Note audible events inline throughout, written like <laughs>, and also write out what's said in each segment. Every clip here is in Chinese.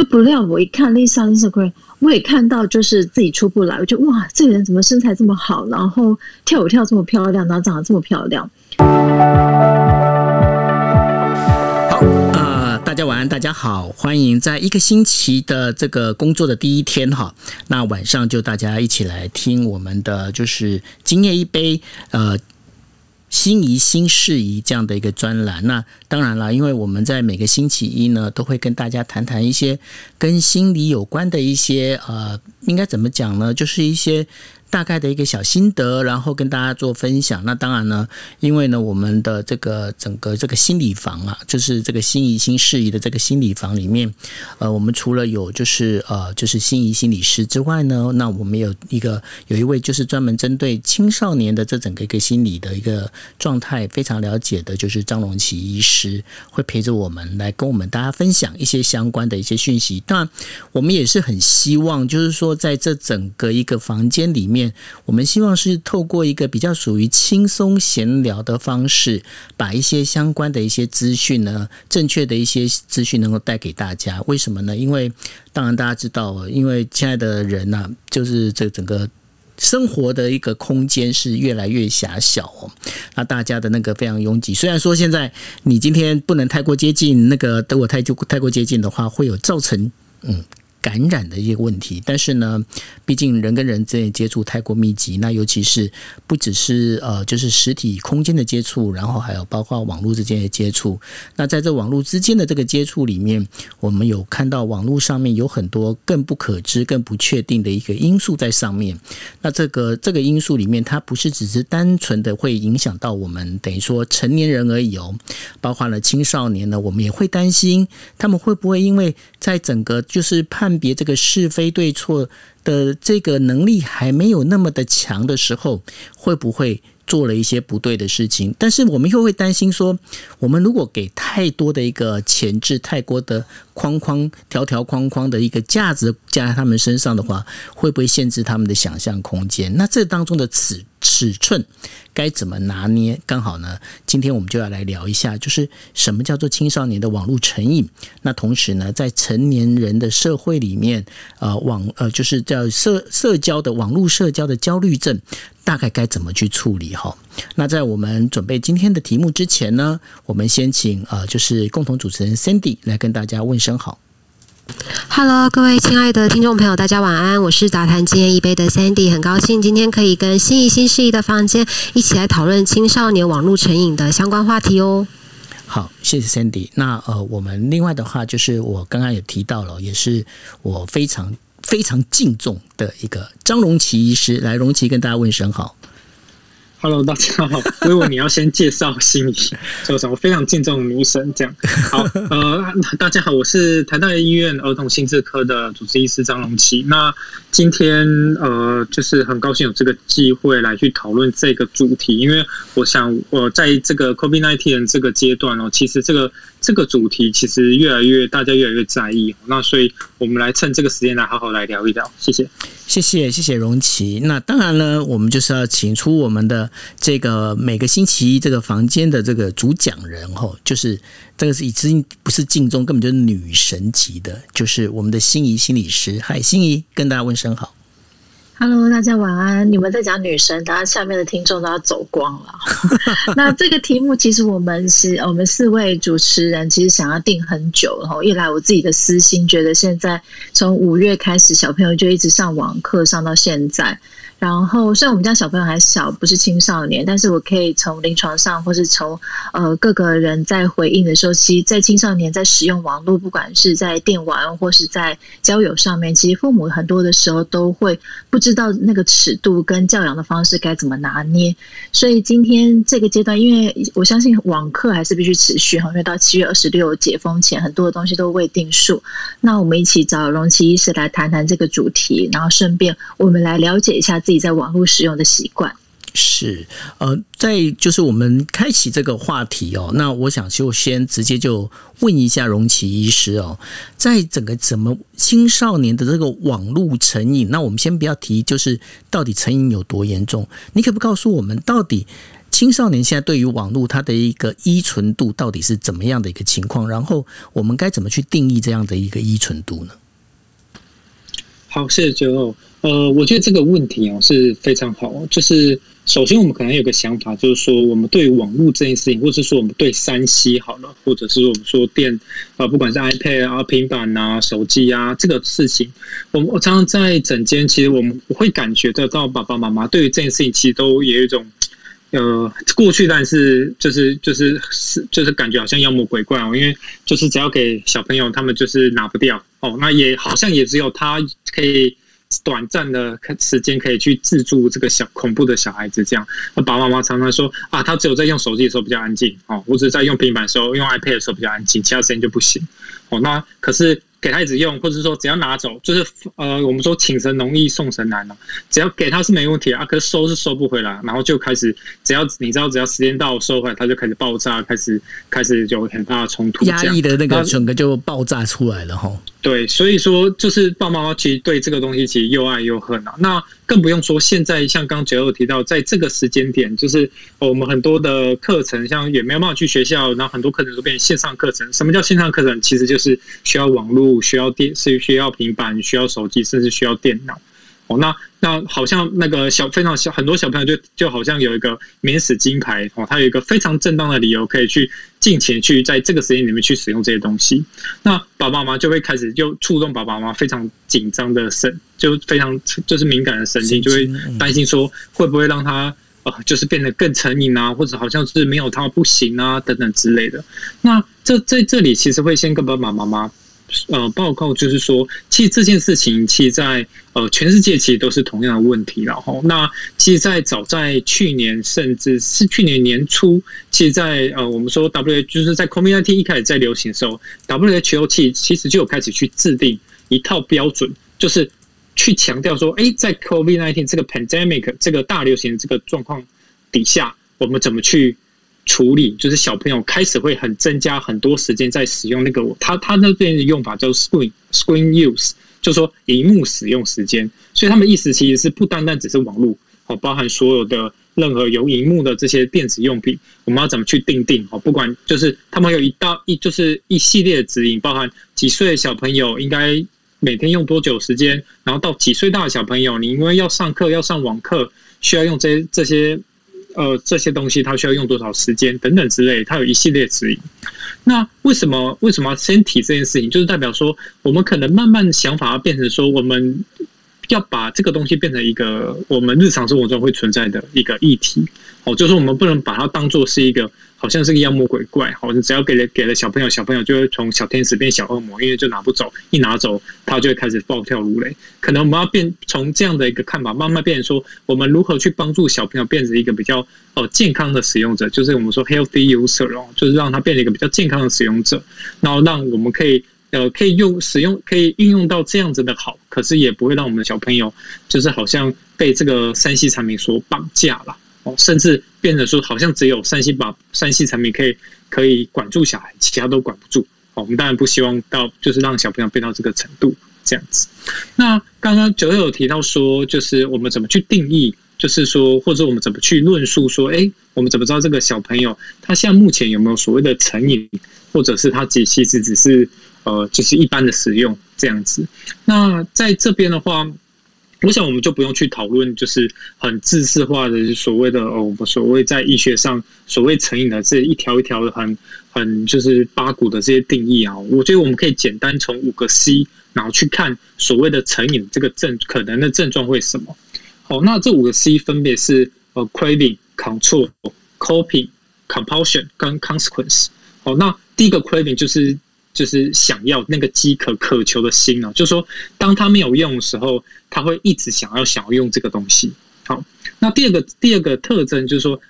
就不料我一看 Lisa Instagram，我也看到就是自己出不来，我就哇，这个人怎么身材这么好，然后跳舞跳这么漂亮，然后长得这么漂亮。好，呃，大家晚安，大家好，欢迎在一个星期的这个工作的第一天哈，那晚上就大家一起来听我们的就是今夜一杯，呃。心仪新事宜这样的一个专栏，那当然了，因为我们在每个星期一呢，都会跟大家谈谈一些跟心理有关的一些呃，应该怎么讲呢？就是一些。大概的一个小心得，然后跟大家做分享。那当然呢，因为呢，我们的这个整个这个心理房啊，就是这个心仪心事宜的这个心理房里面，呃，我们除了有就是呃就是心仪心理师之外呢，那我们有一个有一位就是专门针对青少年的这整个一个心理的一个状态非常了解的，就是张龙奇医师，会陪着我们来跟我们大家分享一些相关的一些讯息。当然，我们也是很希望，就是说在这整个一个房间里面。我们希望是透过一个比较属于轻松闲聊的方式，把一些相关的一些资讯呢，正确的一些资讯能够带给大家。为什么呢？因为当然大家知道，因为现在的人呢，就是这整个生活的一个空间是越来越狭小哦。那大家的那个非常拥挤，虽然说现在你今天不能太过接近，那个如果太就太过接近的话，会有造成嗯。感染的一些问题，但是呢，毕竟人跟人之间接触太过密集，那尤其是不只是呃，就是实体空间的接触，然后还有包括网络之间的接触。那在这网络之间的这个接触里面，我们有看到网络上面有很多更不可知、更不确定的一个因素在上面。那这个这个因素里面，它不是只是单纯的会影响到我们，等于说成年人而已哦，包括了青少年呢，我们也会担心他们会不会因为在整个就是判。判别这个是非对错的这个能力还没有那么的强的时候，会不会做了一些不对的事情？但是我们又会担心说，我们如果给太多的一个前置、太多的框框、条条框框的一个价值加在他们身上的话，会不会限制他们的想象空间？那这当中的尺尺寸。该怎么拿捏？刚好呢，今天我们就要来聊一下，就是什么叫做青少年的网络成瘾。那同时呢，在成年人的社会里面，呃，网呃，就是叫社社交的网络社交的焦虑症，大概该怎么去处理？哈，那在我们准备今天的题目之前呢，我们先请呃，就是共同主持人 Cindy 来跟大家问声好。Hello，各位亲爱的听众朋友，大家晚安。我是杂谈今夜一杯的 Sandy，很高兴今天可以跟心仪新事宜的房间一起来讨论青少年网络成瘾的相关话题哦。好，谢谢 Sandy。那呃，我们另外的话就是我刚刚也提到了，也是我非常非常敬重的一个张荣奇医师，来荣奇跟大家问声好。Hello，大家好。所以为你要先介绍心理说什么？非常敬重女神这样。好，<laughs> 呃，大家好，我是台大医院儿童心智科的主治医师张荣琪。那今天呃，就是很高兴有这个机会来去讨论这个主题，因为我想我在这个 COVID nineteen 这个阶段哦，其实这个这个主题其实越来越大家越来越在意。那所以我们来趁这个时间来好好来聊一聊。谢谢。谢谢谢谢荣琪。那当然呢，我们就是要请出我们的这个每个星期一这个房间的这个主讲人吼，就是这个是已经不是镜中，根本就是女神级的，就是我们的心仪心理师。嗨，心仪，跟大家问声好。Hello，大家晚安。你们在讲女神，大家下面的听众都要走光了。<laughs> 那这个题目其实我们是我们四位主持人其实想要定很久然后。一来我自己的私心，觉得现在从五月开始，小朋友就一直上网课上到现在。然后，虽然我们家小朋友还小，不是青少年，但是我可以从临床上，或是从呃各个人在回应的时候，其实，在青少年在使用网络，不管是在电玩或是在交友上面，其实父母很多的时候都会不知道那个尺度跟教养的方式该怎么拿捏。所以今天这个阶段，因为我相信网课还是必须持续哈，因为到七月二十六解封前，很多的东西都未定数。那我们一起找荣奇医师来谈谈这个主题，然后顺便我们来了解一下。自己在网络使用的习惯是呃，在就是我们开启这个话题哦，那我想就先直接就问一下荣奇医师哦，在整个怎么青少年的这个网络成瘾，那我们先不要提，就是到底成瘾有多严重？你可不告诉我们，到底青少年现在对于网络它的一个依存度到底是怎么样的一个情况？然后我们该怎么去定义这样的一个依存度呢？好，谢谢九欧。呃，我觉得这个问题哦是非常好。就是首先，我们可能有个想法，就是说，我们对网络这件事情，或者说我们对三 C 好了，或者是我们说电啊，不管是 iPad 啊、平板呐、手机啊，这个事情，我我常常在整间，其实我们会感觉得到，爸爸妈妈对于这件事情，其实都有一种。呃，过去但是就是就是是就是感觉好像妖魔鬼怪哦，因为就是只要给小朋友，他们就是拿不掉哦，那也好像也只有他可以短暂的时间可以去自助这个小恐怖的小孩子这样。那爸爸妈妈常常说啊，他只有在用手机的时候比较安静哦，或者在用平板的时候、用 iPad 的时候比较安静，其他时间就不行哦。那可是。给他一直用，或者说只要拿走，就是呃，我们说请神容易送神难嘛。只要给他是没问题啊，可是收是收不回来，然后就开始，只要你知道，只要时间到收回来，他就开始爆炸，开始开始有很大的冲突，压抑的那个整个就爆炸出来了哈。对，所以说就是爸爸妈其实对这个东西其实又爱又恨啊。那更不用说现在像刚九有提到，在这个时间点，就是我们很多的课程，像也没有办法去学校，然后很多课程都变成线上课程。什么叫线上课程？其实就是需要网络、需要电、是需要平板、需要手机，甚至需要电脑。哦，那那好像那个小非常小很多小朋友就就好像有一个免死金牌哦，他有一个非常正当的理由可以去尽情去在这个时间里面去使用这些东西。那爸爸妈妈就会开始就触动爸爸妈妈非常紧张的神，就非常就是敏感的神经，就会担心说会不会让他呃就是变得更成瘾啊，或者好像是没有他不行啊等等之类的。那这在这里其实会先跟爸爸妈妈。呃，报告就是说，其实这件事情，其实，在呃全世界其实都是同样的问题。然后，那其实，在早在去年，甚至是去年年初，其实，在呃我们说 W 就是在 COVID-19 一开始在流行的时候，WHO 其其实就有开始去制定一套标准，就是去强调说，哎，在 COVID-19 这个 pandemic 这个大流行这个状况底下，我们怎么去。处理就是小朋友开始会很增加很多时间在使用那个他他那边的用法叫 screen screen use，就是说荧幕使用时间，所以他们意思其实是不单单只是网络哦，包含所有的任何有荧幕的这些电子用品，我们要怎么去定定哦？不管就是他们有一道一就是一系列指引，包含几岁的小朋友应该每天用多久时间，然后到几岁大的小朋友，你因为要上课要上网课，需要用这这些。呃，这些东西它需要用多少时间等等之类，它有一系列指引。那为什么为什么要先提这件事情？就是代表说，我们可能慢慢想法要变成说，我们要把这个东西变成一个我们日常生活中会存在的一个议题。哦，就是我们不能把它当做是一个。好像是个妖魔鬼怪，好，像只要给了给了小朋友，小朋友就会从小天使变小恶魔，因为就拿不走，一拿走他就会开始暴跳如雷。可能我们要变从这样的一个看法，慢慢变成说，我们如何去帮助小朋友变成一个比较呃健康的使用者，就是我们说 healthy user 哦，就是让他变成一个比较健康的使用者，然后让我们可以呃可以用使用可以运用到这样子的好，可是也不会让我们的小朋友就是好像被这个三 C 产品所绑架了。哦，甚至变得说，好像只有三 C 把三 C 产品可以可以管住小孩，其他都管不住。哦，我们当然不希望到就是让小朋友变到这个程度这样子。那刚刚九友有提到说，就是我们怎么去定义，就是说或者我们怎么去论述说，哎，我们怎么知道这个小朋友他现在目前有没有所谓的成瘾，或者是他其实只是呃就是一般的使用这样子？那在这边的话。我想我们就不用去讨论，就是很自式化的所谓的哦，所谓在医学上所谓成瘾的这一条一条的很很就是八股的这些定义啊。我觉得我们可以简单从五个 C，然后去看所谓的成瘾这个症可能的症状会什么。好，那这五个 C 分别是呃 craving、control、coping、compulsion 跟 consequence。好，那第一个 craving 就是。就是想要那个饥渴渴求的心呢，就说，当他没有用的时候，他会一直想要想要用这个东西。好，那第二个第二个特征就是说，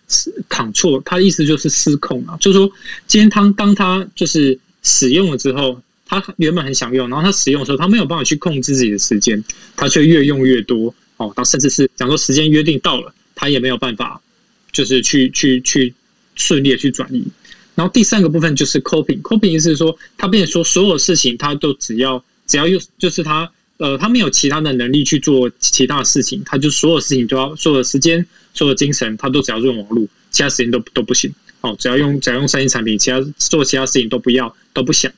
扛错，他的意思就是失控啊，就是说，今天他当他就是使用了之后，他原本很想用，然后他使用的时候，他没有办法去控制自己的时间，他却越用越多。哦，他甚至是讲说时间约定到了，他也没有办法，就是去去去顺利的去转移。然后第三个部分就是 coping，coping 意思是说，他变成说所有事情他都只要只要用，就是他呃他没有其他的能力去做其他的事情，他就所有事情都要所有的时间、所有的精神，他都只要用网络，其他时间都都不行。哦，只要用只要用三星产品，其他做其他事情都不要，都不想。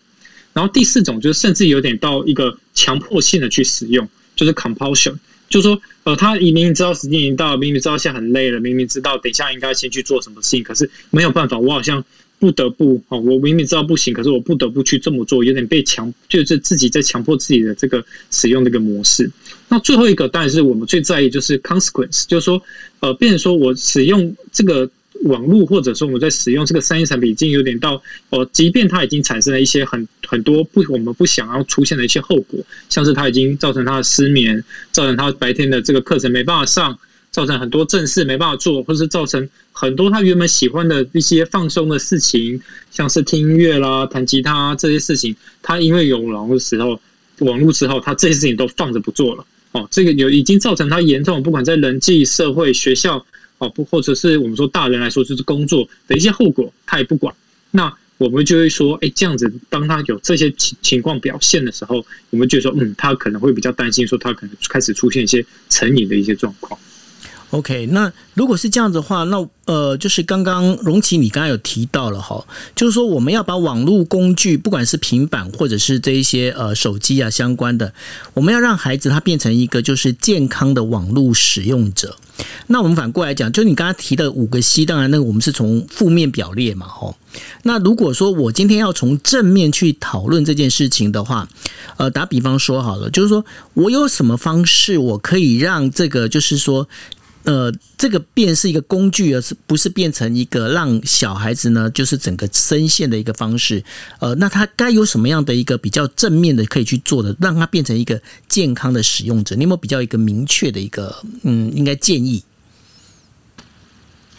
然后第四种就是甚至有点到一个强迫性的去使用，就是 compulsion，就是说，呃，他明明知道时间已经到了，明明知道现在很累了，明明知道等一下应该先去做什么事情，可是没有办法，我好像不得不哦，我明明知道不行，可是我不得不去这么做，有点被强，就是自己在强迫自己的这个使用这个模式。那最后一个当然是我们最在意，就是 consequence，就是说，呃，变成说我使用这个。网络或者说我们在使用这个三 A 产品，已经有点到呃，即便它已经产生了一些很很多不我们不想要出现的一些后果，像是它已经造成他的失眠，造成他白天的这个课程没办法上，造成很多正事没办法做，或是造成很多他原本喜欢的一些放松的事情，像是听音乐啦、弹吉他这些事情，他因为有网络时候，网络之后，他这些事情都放着不做了。哦，这个有已经造成他严重，不管在人际、社会、学校。哦，不，或者是我们说大人来说，就是工作的一些后果，他也不管。那我们就会说，哎，这样子，当他有这些情情况表现的时候，我们就说，嗯，他可能会比较担心，说他可能开始出现一些成瘾的一些状况。OK，那如果是这样子的话，那呃，就是刚刚荣奇你刚刚有提到了哈，就是说我们要把网络工具，不管是平板或者是这一些呃手机啊相关的，我们要让孩子他变成一个就是健康的网络使用者。那我们反过来讲，就你刚刚提的五个 C，当然那个我们是从负面表列嘛，吼。那如果说我今天要从正面去讨论这件事情的话，呃，打比方说好了，就是说我有什么方式我可以让这个就是说。呃，这个变是一个工具，而是不是变成一个让小孩子呢？就是整个深陷的一个方式。呃，那他该有什么样的一个比较正面的可以去做的，让他变成一个健康的使用者？你有没有比较一个明确的一个嗯，应该建议？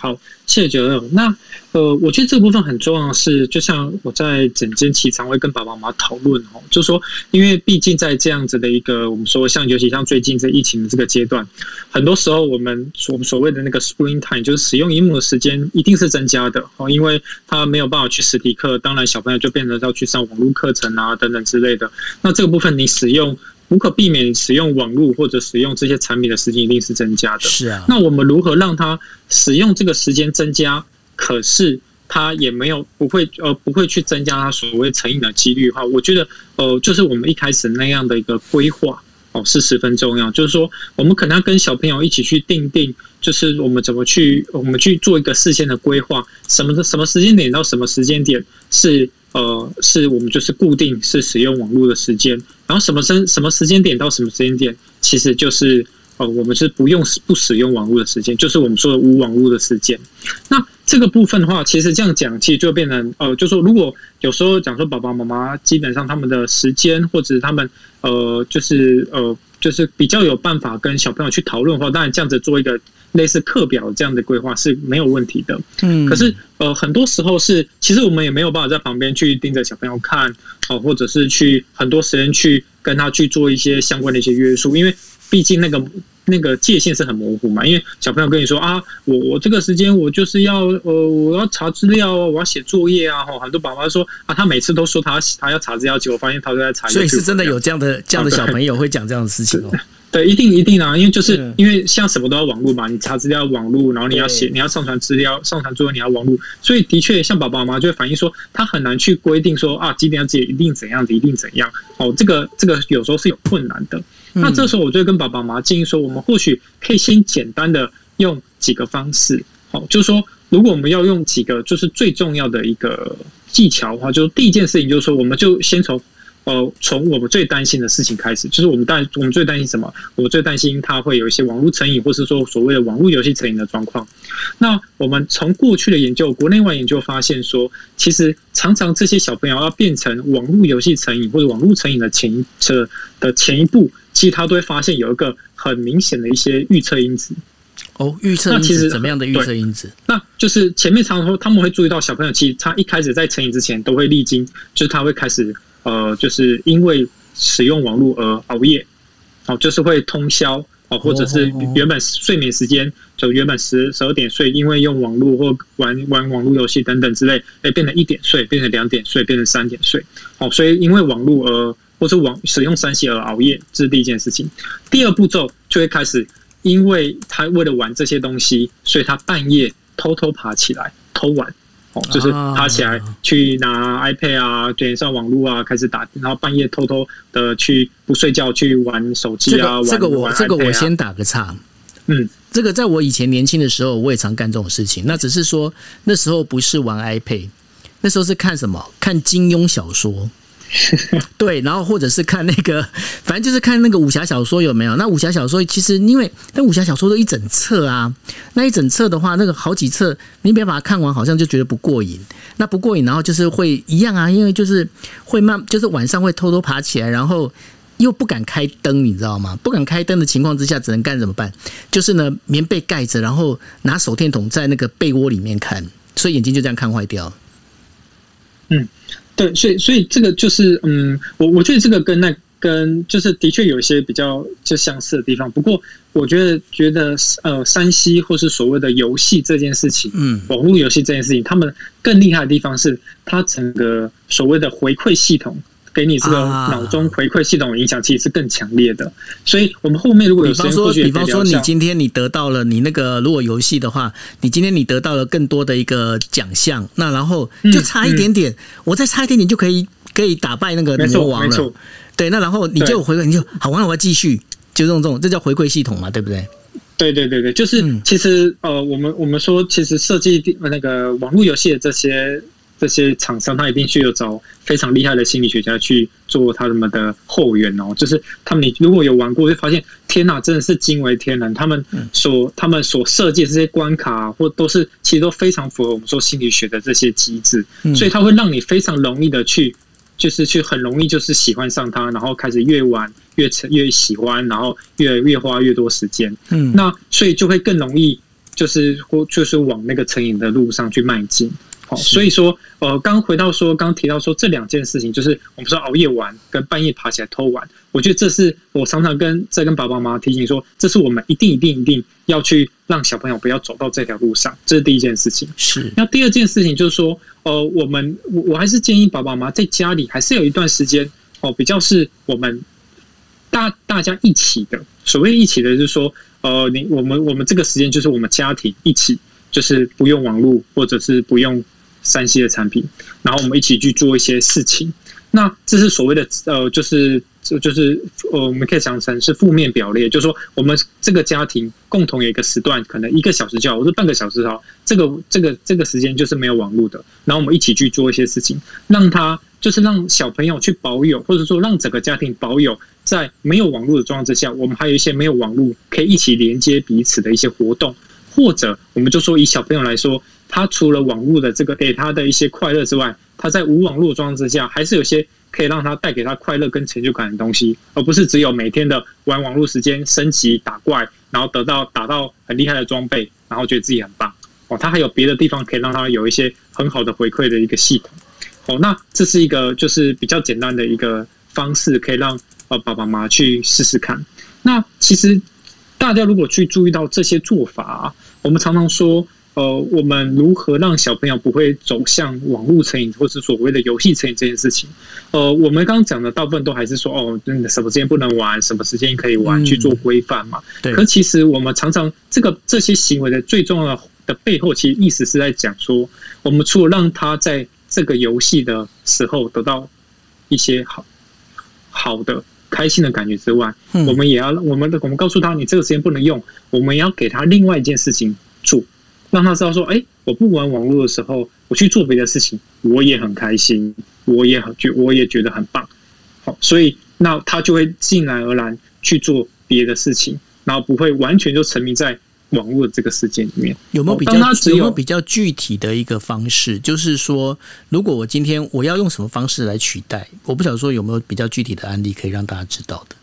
好，谢谢九六。那呃，我觉得这部分很重要，是就像我在整间期常会跟爸爸妈妈讨论哦，就说，因为毕竟在这样子的一个我们说像尤其像最近这疫情的这个阶段，很多时候我们所所谓的那个 screen time 就是使用荧幕的时间一定是增加的哦，因为他没有办法去实体课，当然小朋友就变成要去上网络课程啊等等之类的。那这个部分你使用。无可避免使用网络或者使用这些产品的时间一定是增加的。是啊，那我们如何让他使用这个时间增加？可是他也没有不会呃不会去增加他所谓成瘾的几率的话，我觉得呃就是我们一开始那样的一个规划哦是十分重要。就是说我们可能要跟小朋友一起去定定，就是我们怎么去我们去做一个事先的规划，什么的什么时间点到什么时间点是。呃，是我们就是固定是使用网络的时间，然后什么时什么时间点到什么时间点，其实就是呃，我们是不用不使用网络的时间，就是我们说的无网络的时间。那这个部分的话，其实这样讲，其实就变成呃，就说如果有时候讲说爸爸妈妈基本上他们的时间或者他们呃，就是呃，就是比较有办法跟小朋友去讨论的话，当然这样子做一个。类似课表这样的规划是没有问题的，嗯，可是呃，很多时候是其实我们也没有办法在旁边去盯着小朋友看，哦，或者是去很多时间去跟他去做一些相关的一些约束，因为毕竟那个那个界限是很模糊嘛。因为小朋友跟你说啊，我我这个时间我就是要呃我要查资料，我要写作业啊，吼，很多爸爸说啊，他每次都说他他要查资料，结果发现他都在查，所以是真的有这样的这样的小朋友会讲这样的事情哦。<laughs> 对，一定一定啊，因为就是因为像什么都要网络嘛，你查资料网络，然后你要写，你要上传资料，上传作业你要网络，所以的确像爸爸妈妈就会反映说，他很难去规定说啊几点要几点一定怎样子，一定怎样。哦，这个这个有时候是有困难的。那这时候我就跟爸爸妈妈建议说，我们或许可以先简单的用几个方式，好，就是说如果我们要用几个就是最重要的一个技巧的话，就是第一件事情就是说，我们就先从。呃，从我们最担心的事情开始，就是我们担我们最担心什么？我们最担心他会有一些网络成瘾，或是说所谓的网络游戏成瘾的状况。那我们从过去的研究，国内外研究发现说，其实常常这些小朋友要变成网络游戏成瘾或者网络成瘾的前这的前一步，其实他都会发现有一个很明显的一些预测因子。哦，预测因子怎么样的预测因子？那就是前面常说他们会注意到小朋友，其实他一开始在成瘾之前都会历经，就是他会开始。呃，就是因为使用网络而熬夜，哦，就是会通宵哦，或者是原本睡眠时间就原本十十二点睡，因为用网络或玩玩网络游戏等等之类，哎，变成一点睡，变成两点睡，变成三点睡，哦，所以因为网络而或是网使用三 C 而熬夜，这是第一件事情。第二步骤就会开始，因为他为了玩这些东西，所以他半夜偷偷爬起来偷玩。哦，就是爬起来去拿 iPad 啊，连上网络啊，开始打，然后半夜偷偷的去不睡觉去玩手机啊。这个我这个我先打个岔。嗯，这个在我以前年轻的时候，我也常干这种事情。那只是说那时候不是玩 iPad，那时候是看什么？看金庸小说。<laughs> 对，然后或者是看那个，反正就是看那个武侠小说有没有？那武侠小说其实因为那武侠小说都一整册啊，那一整册的话，那个好几册，你别把它看完，好像就觉得不过瘾。那不过瘾，然后就是会一样啊，因为就是会慢，就是晚上会偷偷爬起来，然后又不敢开灯，你知道吗？不敢开灯的情况之下，只能干怎么办？就是呢，棉被盖着，然后拿手电筒在那个被窝里面看，所以眼睛就这样看坏掉。嗯。对，所以所以这个就是，嗯，我我觉得这个跟那跟就是的确有一些比较就相似的地方。不过，我觉得觉得呃，山西或是所谓的游戏这件事情，嗯，网络游戏这件事情，他们更厉害的地方是，它整个所谓的回馈系统。给你这个脑中回馈系统影响其实是更强烈的，所以我们后面如果有比方说，比方说你今天你得到了你那个如果游戏的话，你今天你得到了更多的一个奖项，那然后就差一点点，我再差一点点就可以可以打败那个魔王了。对，那然后你就回馈，你就好玩，我要继续，就这种这种，这叫回馈系统嘛，对不对？对对对对，就是其实呃，我们我们说，其实设计那个网络游戏的这些。这些厂商他一定需要找非常厉害的心理学家去做他们的后援哦，就是他们你如果有玩过，会发现天哪，真的是惊为天人。他们所他们所设计这些关卡，或都是其实都非常符合我们说心理学的这些机制，所以它会让你非常容易的去，就是去很容易就是喜欢上它，然后开始越玩越成越喜欢，然后越越花越多时间。嗯，那所以就会更容易就是或就是往那个成瘾的路上去迈进。所以说，呃，刚回到说，刚提到说这两件事情，就是我们说熬夜玩跟半夜爬起来偷玩，我觉得这是我常常跟在跟爸爸妈妈提醒说，这是我们一定一定一定要去让小朋友不要走到这条路上，这是第一件事情。是。那第二件事情就是说，呃，我们我我还是建议爸爸妈妈在家里还是有一段时间哦，比较是我们大大家一起的。所谓一起的，就是说，呃，你我们我们这个时间就是我们家庭一起，就是不用网络或者是不用。山西的产品，然后我们一起去做一些事情。那这是所谓的呃，就是就是呃，我们可以想成是负面表列，就是说我们这个家庭共同有一个时段，可能一个小时就好，或者半个小时好，这个这个这个时间就是没有网络的。然后我们一起去做一些事情，让他就是让小朋友去保有，或者说让整个家庭保有在没有网络的状况之下，我们还有一些没有网络可以一起连接彼此的一些活动，或者我们就说以小朋友来说。他除了网络的这个给他的一些快乐之外，他在无网络状况之下，还是有些可以让他带给他快乐跟成就感的东西，而不是只有每天的玩网络时间、升级打怪，然后得到打到很厉害的装备，然后觉得自己很棒哦。他还有别的地方可以让他有一些很好的回馈的一个系统哦。那这是一个就是比较简单的一个方式，可以让呃爸爸妈妈去试试看。那其实大家如果去注意到这些做法，我们常常说。呃，我们如何让小朋友不会走向网络成瘾，或是所谓的游戏成瘾这件事情？呃，我们刚刚讲的大部分都还是说，哦，什么时间不能玩，什么时间可以玩，去做规范嘛。对。可其实我们常常这个这些行为的最重要的背后，其实意思是在讲说，我们除了让他在这个游戏的时候得到一些好好的开心的感觉之外，我们也要我们的我们告诉他，你这个时间不能用，我们要给他另外一件事情做。让他知道说，哎，我不玩网络的时候，我去做别的事情，我也很开心，我也很觉，我也觉得很棒。好，所以那他就会自然而然去做别的事情，然后不会完全就沉迷在网络的这个世界里面。有没有比较有没有比较具体的一个方式？就是说，如果我今天我要用什么方式来取代，我不晓得说有没有比较具体的案例可以让大家知道的。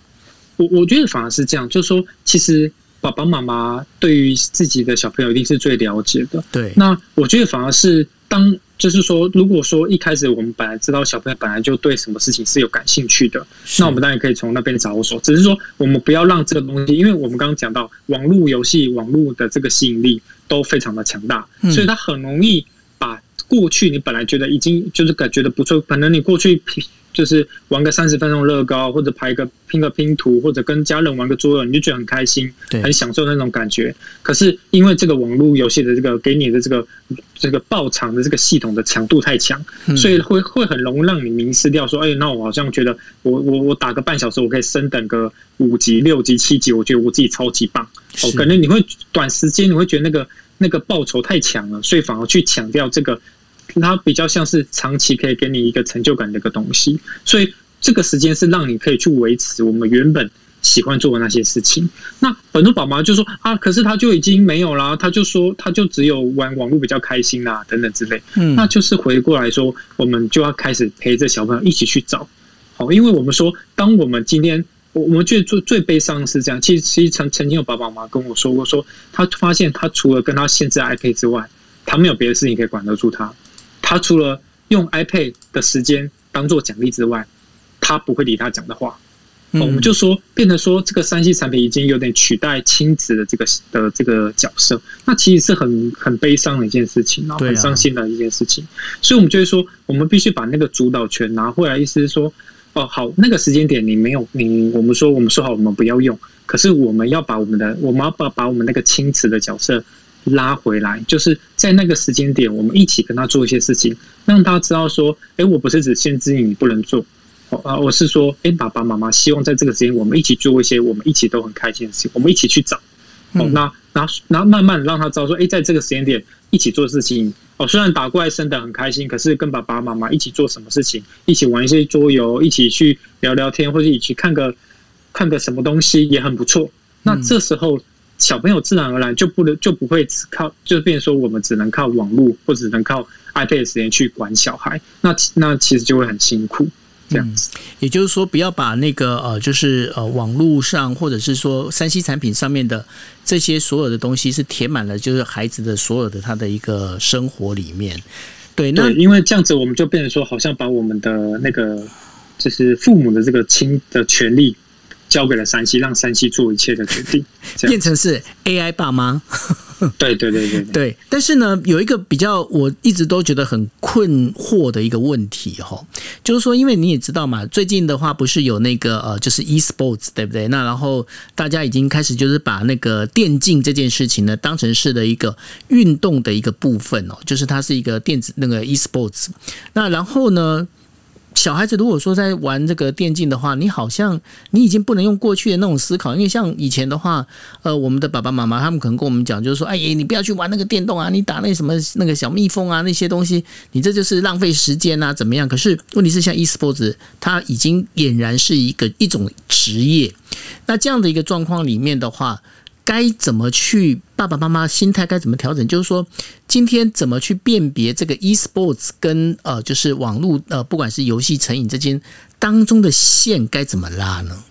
我我觉得反而是这样，就是说，其实。爸爸妈妈对于自己的小朋友一定是最了解的。对，那我觉得反而是当就是说，如果说一开始我们本来知道小朋友本来就对什么事情是有感兴趣的，那我们当然可以从那边着手。只是说，我们不要让这个东西，因为我们刚刚讲到网络游戏、网络的这个吸引力都非常的强大，所以它很容易把过去你本来觉得已经就是感觉的不错，可能你过去就是玩个三十分钟乐高，或者排个拼个拼图，或者跟家人玩个桌游，你就觉得很开心，很享受那种感觉。可是因为这个网络游戏的这个给你的这个这个爆场的这个系统的强度太强，所以会会很容易让你迷失掉。说，哎，那我好像觉得我我我打个半小时，我可以升等个五级、六级、七级，我觉得我自己超级棒。哦，可能你会短时间你会觉得那个那个报酬太强了，所以反而去强调这个。它比较像是长期可以给你一个成就感的一个东西，所以这个时间是让你可以去维持我们原本喜欢做的那些事情。那很多宝妈就说啊，可是他就已经没有啦，他就说他就只有玩网络比较开心啦，等等之类。嗯，那就是回过来说，我们就要开始陪着小朋友一起去找。好，因为我们说，当我们今天我我们觉得最最悲伤的是这样，其实其实曾曾经有爸爸妈妈跟我说过，说他发现他除了跟他限制 iPad 之外，他没有别的事情可以管得住他。他除了用 iPad 的时间当做奖励之外，他不会理他讲的话。我们就说，变成说这个三 C 产品已经有点取代亲子的这个的这个角色，那其实是很很悲伤的一件事情，然后很伤心的一件事情。所以，我们就会说，我们必须把那个主导权拿回来。意思是说，哦，好，那个时间点你没有你，我们说我们说好我们不要用，可是我们要把我们的我们要把把我们那个亲子的角色。拉回来，就是在那个时间点，我们一起跟他做一些事情，让他知道说：，哎，我不是只限制你不能做，啊，我是说，哎，爸爸妈妈希望在这个时间，我们一起做一些我们一起都很开心的事情，我们一起去找。哦，那，然后，然后慢慢让他知道说：，哎，在这个时间点一起做事情，哦，虽然打怪升的很开心，可是跟爸爸妈妈一起做什么事情，一起玩一些桌游，一起去聊聊天，或者一起看个看个什么东西也很不错。那这时候。小朋友自然而然就不能就不会只靠，就变成说我们只能靠网络或只能靠 iPad 时间去管小孩，那那其实就会很辛苦这样子。也就是说，不要把那个呃，就是呃，网络上或者是说三 C 产品上面的这些所有的东西是填满了，就是孩子的所有的他的一个生活里面。对，那因为这样子，我们就变成说，好像把我们的那个就是父母的这个亲的权利。交给了山西，让山西做一切的决定，变成是 AI 爸妈。<laughs> 对对对对对。但是呢，有一个比较我一直都觉得很困惑的一个问题哈，就是说，因为你也知道嘛，最近的话不是有那个呃，就是 eSports 对不对？那然后大家已经开始就是把那个电竞这件事情呢，当成是的一个运动的一个部分哦，就是它是一个电子那个 eSports。那然后呢？小孩子如果说在玩这个电竞的话，你好像你已经不能用过去的那种思考，因为像以前的话，呃，我们的爸爸妈妈他们可能跟我们讲，就是说，哎，你不要去玩那个电动啊，你打那什么那个小蜜蜂啊那些东西，你这就是浪费时间啊，怎么样？可是问题是，像 eSports，它已经俨然是一个一种职业，那这样的一个状况里面的话。该怎么去？爸爸妈妈心态该怎么调整？就是说，今天怎么去辨别这个 e-sports 跟呃，就是网络呃，不管是游戏成瘾之间当中的线该怎么拉呢？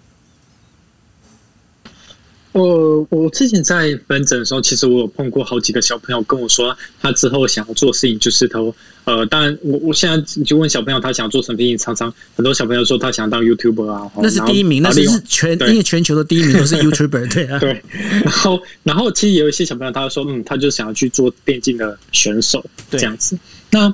我我之前在门诊的时候，其实我有碰过好几个小朋友跟我说，他之后想要做事情就是头呃，当然我我现在就问小朋友他想要做什么事情，常常很多小朋友说他想当 YouTuber 啊，那是第一名，那是全因为全球的第一名都是 <laughs> YouTuber，对啊，对。然后然后其实也有一些小朋友他说，嗯，他就想要去做电竞的选手这样子。那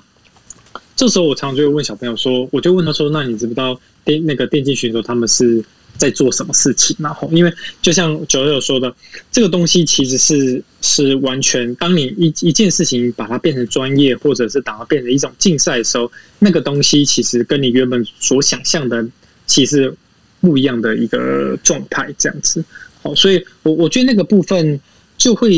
这时候我常常就会问小朋友说，我就问他说，那你知不知道电那个电竞选手他们是？在做什么事情？然后，因为就像九六说的，这个东西其实是是完全，当你一一件事情把它变成专业，或者是把它变成一种竞赛的时候，那个东西其实跟你原本所想象的其实不一样的一个状态，这样子。好，所以我我觉得那个部分就会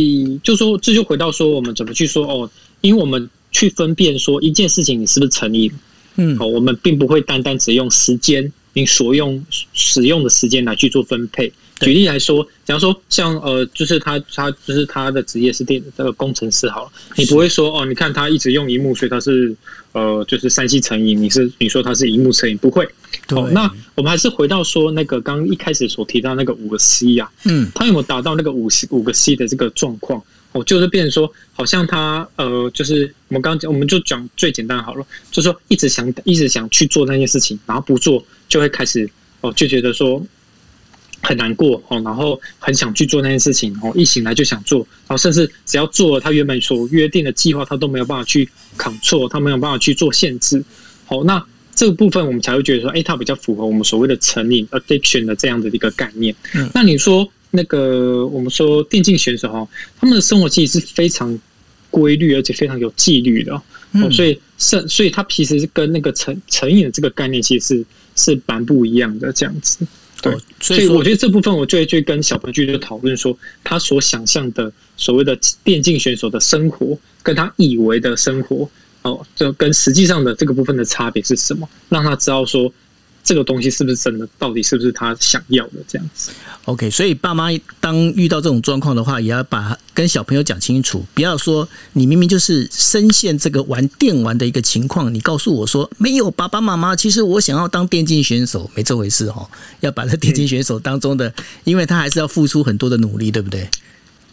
就说这就回到说我们怎么去说哦，因为我们去分辨说一件事情你是不是成瘾，嗯，好，我们并不会单单只用时间。你所用使用的时间来去做分配。举例来说，假如说像呃，就是他他就是他的职业是电这个工程师，好了，你不会说哦，你看他一直用荧幕，所以他是呃，就是三 C 成瘾。你是你说他是荧幕成瘾，不会。哦，那我们还是回到说那个刚一开始所提到那个五个 C 呀，嗯，他有没有达到那个五十五个 C 的这个状况？哦，就是变成说，好像他呃，就是我们刚讲，我们就讲最简单好了，就是说一直想一直想去做那件事情，然后不做就会开始哦，就觉得说很难过哦，然后很想去做那件事情哦，一醒来就想做，然后甚至只要做了他原本所约定的计划，他都没有办法去 control，他没有办法去做限制。好，那这个部分我们才会觉得说，哎，他比较符合我们所谓的成瘾 addiction 的这样的一个概念。嗯那你说那个我们说电竞选手哈，他们的生活其实是非常规律而且非常有纪律的所以是所以它其实是跟那个成成瘾的这个概念其实是是蛮不一样的这样子。对。哦所以所以我觉得这部分我就会就会跟小朋友就讨论说，他所想象的所谓的电竞选手的生活，跟他以为的生活，哦，就跟实际上的这个部分的差别是什么，让他知道说这个东西是不是真的，到底是不是他想要的这样子。OK，所以爸妈当遇到这种状况的话，也要把跟小朋友讲清楚，不要说你明明就是深陷这个玩电玩的一个情况，你告诉我说没有，爸爸妈妈，其实我想要当电竞选手，没这回事哦。要把这电竞选手当中的，因为他还是要付出很多的努力，对不对？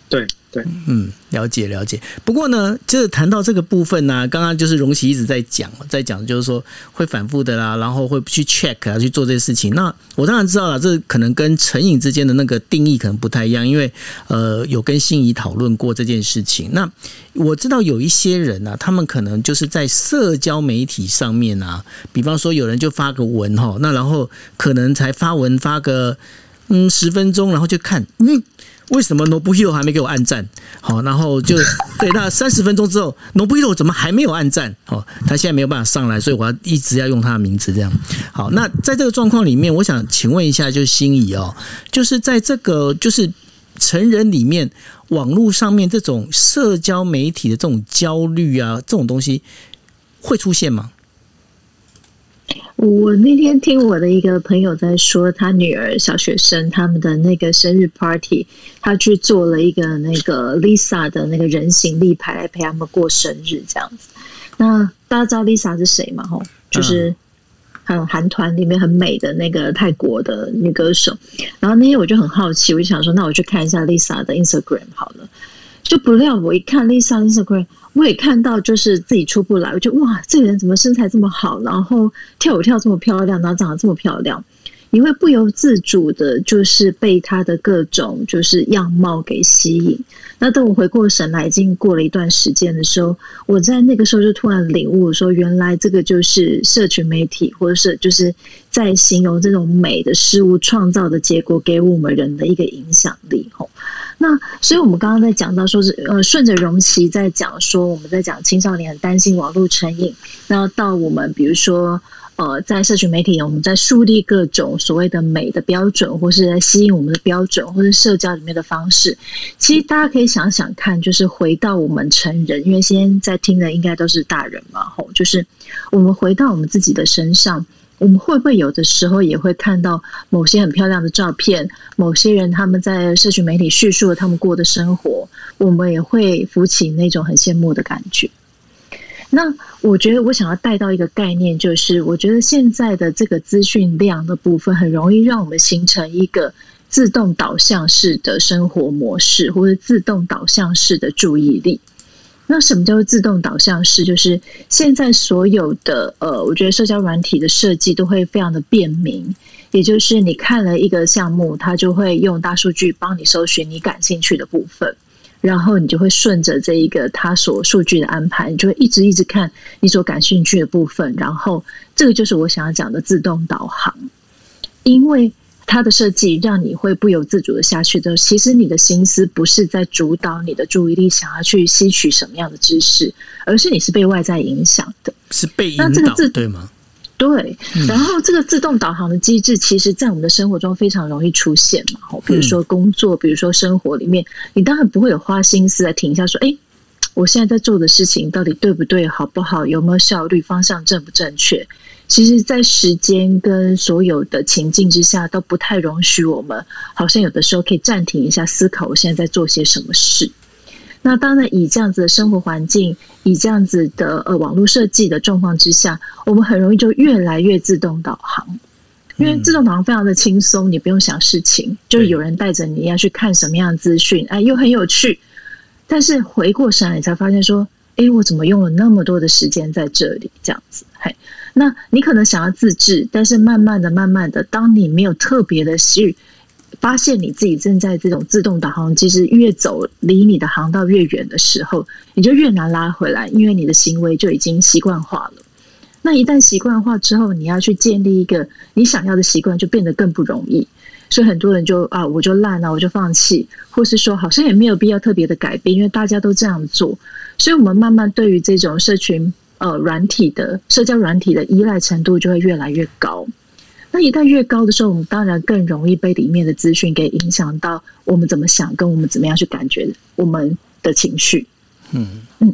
对对，嗯，了解了解。不过呢，就是谈到这个部分呢、刚刚就是荣琪一直在讲，在讲就是说会反复的啦，然后会去 check 啊，去做这些事情。那我当然知道了，这可能跟成瘾之间的那个定义可能不太一样，因为呃有跟心仪讨论过这件事情。那我知道有一些人啊，他们可能就是在社交媒体上面啊，比方说有人就发个文哈，那然后可能才发文发个嗯十分钟，然后就看嗯。为什么 Nobuhiro 还没给我按赞？好，然后就 <laughs> 对，那三十分钟之后，Nobuhiro 怎么还没有按赞？好，他现在没有办法上来，所以我要一直要用他的名字这样。好，那在这个状况里面，我想请问一下，就是心仪哦，就是在这个就是成人里面，网络上面这种社交媒体的这种焦虑啊，这种东西会出现吗？我那天听我的一个朋友在说，他女儿小学生他们的那个生日 party，他去做了一个那个 Lisa 的那个人形立牌来陪他们过生日这样子。那大家知道 Lisa 是谁吗？吼，就是很韩团里面很美的那个泰国的女歌手。然后那天我就很好奇，我就想说，那我去看一下 Lisa 的 Instagram 好了。就不料我一看 Lisa Instagram，我也看到就是自己出不来，我就哇，这个人怎么身材这么好，然后跳舞跳这么漂亮，然后长得这么漂亮，你会不由自主的，就是被他的各种就是样貌给吸引。那等我回过神来，已经过了一段时间的时候，我在那个时候就突然领悟说，原来这个就是社群媒体，或者是就是在形容这种美的事物创造的结果给我们人的一个影响力。吼，那所以我们刚刚在讲到说是呃，顺着荣琪在讲说，我们在讲青少年很担心网络成瘾，然后到我们比如说。呃，在社群媒体，我们在树立各种所谓的美的标准，或是在吸引我们的标准，或是社交里面的方式。其实大家可以想想看，就是回到我们成人，因为现在在听的应该都是大人嘛，吼，就是我们回到我们自己的身上，我们会不会有的时候也会看到某些很漂亮的照片，某些人他们在社群媒体叙述了他们过的生活，我们也会浮起那种很羡慕的感觉。那我觉得我想要带到一个概念，就是我觉得现在的这个资讯量的部分，很容易让我们形成一个自动导向式的生活模式，或者自动导向式的注意力。那什么叫做自动导向式？就是现在所有的呃，我觉得社交软体的设计都会非常的便民，也就是你看了一个项目，它就会用大数据帮你搜寻你感兴趣的部分。然后你就会顺着这一个它所数据的安排，你就会一直一直看你所感兴趣的部分。然后这个就是我想要讲的自动导航，因为它的设计让你会不由自主的下去的。其实你的心思不是在主导你的注意力，想要去吸取什么样的知识，而是你是被外在影响的。是被引导那这个自对吗？对，然后这个自动导航的机制，其实在我们的生活中非常容易出现嘛。吼比如说工作，比如说生活里面，你当然不会有花心思来停一下说，哎，我现在在做的事情到底对不对、好不好、有没有效率、方向正不正确？其实，在时间跟所有的情境之下，都不太容许我们，好像有的时候可以暂停一下思考，我现在在做些什么事。那当然，以这样子的生活环境，以这样子的呃网络设计的状况之下，我们很容易就越来越自动导航。因为自动导航非常的轻松，你不用想事情，就是有人带着你要去看什么样的资讯，哎，又很有趣。但是回过神来，才发现说，哎，我怎么用了那么多的时间在这里？这样子，嘿，那你可能想要自制，但是慢慢的、慢慢的，当你没有特别的去发现你自己正在这种自动导航，其实越走离你的航道越远的时候，你就越难拉回来，因为你的行为就已经习惯化了。那一旦习惯化之后，你要去建立一个你想要的习惯，就变得更不容易。所以很多人就啊，我就烂了，我就放弃，或是说好像也没有必要特别的改变，因为大家都这样做。所以，我们慢慢对于这种社群呃软体的社交软体的依赖程度就会越来越高。那一旦越高的时候，我们当然更容易被里面的资讯给影响到，我们怎么想，跟我们怎么样去感觉我们的情绪。嗯嗯，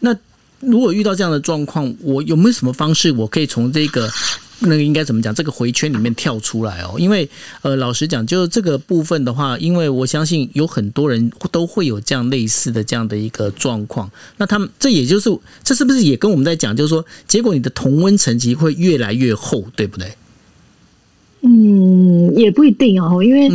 那如果遇到这样的状况，我有没有什么方式，我可以从这个？那个应该怎么讲？这个回圈里面跳出来哦，因为呃，老实讲，就是这个部分的话，因为我相信有很多人都会有这样类似的这样的一个状况。那他们这也就是这是不是也跟我们在讲，就是说，结果你的同温层级会越来越厚，对不对？嗯，也不一定哦，因为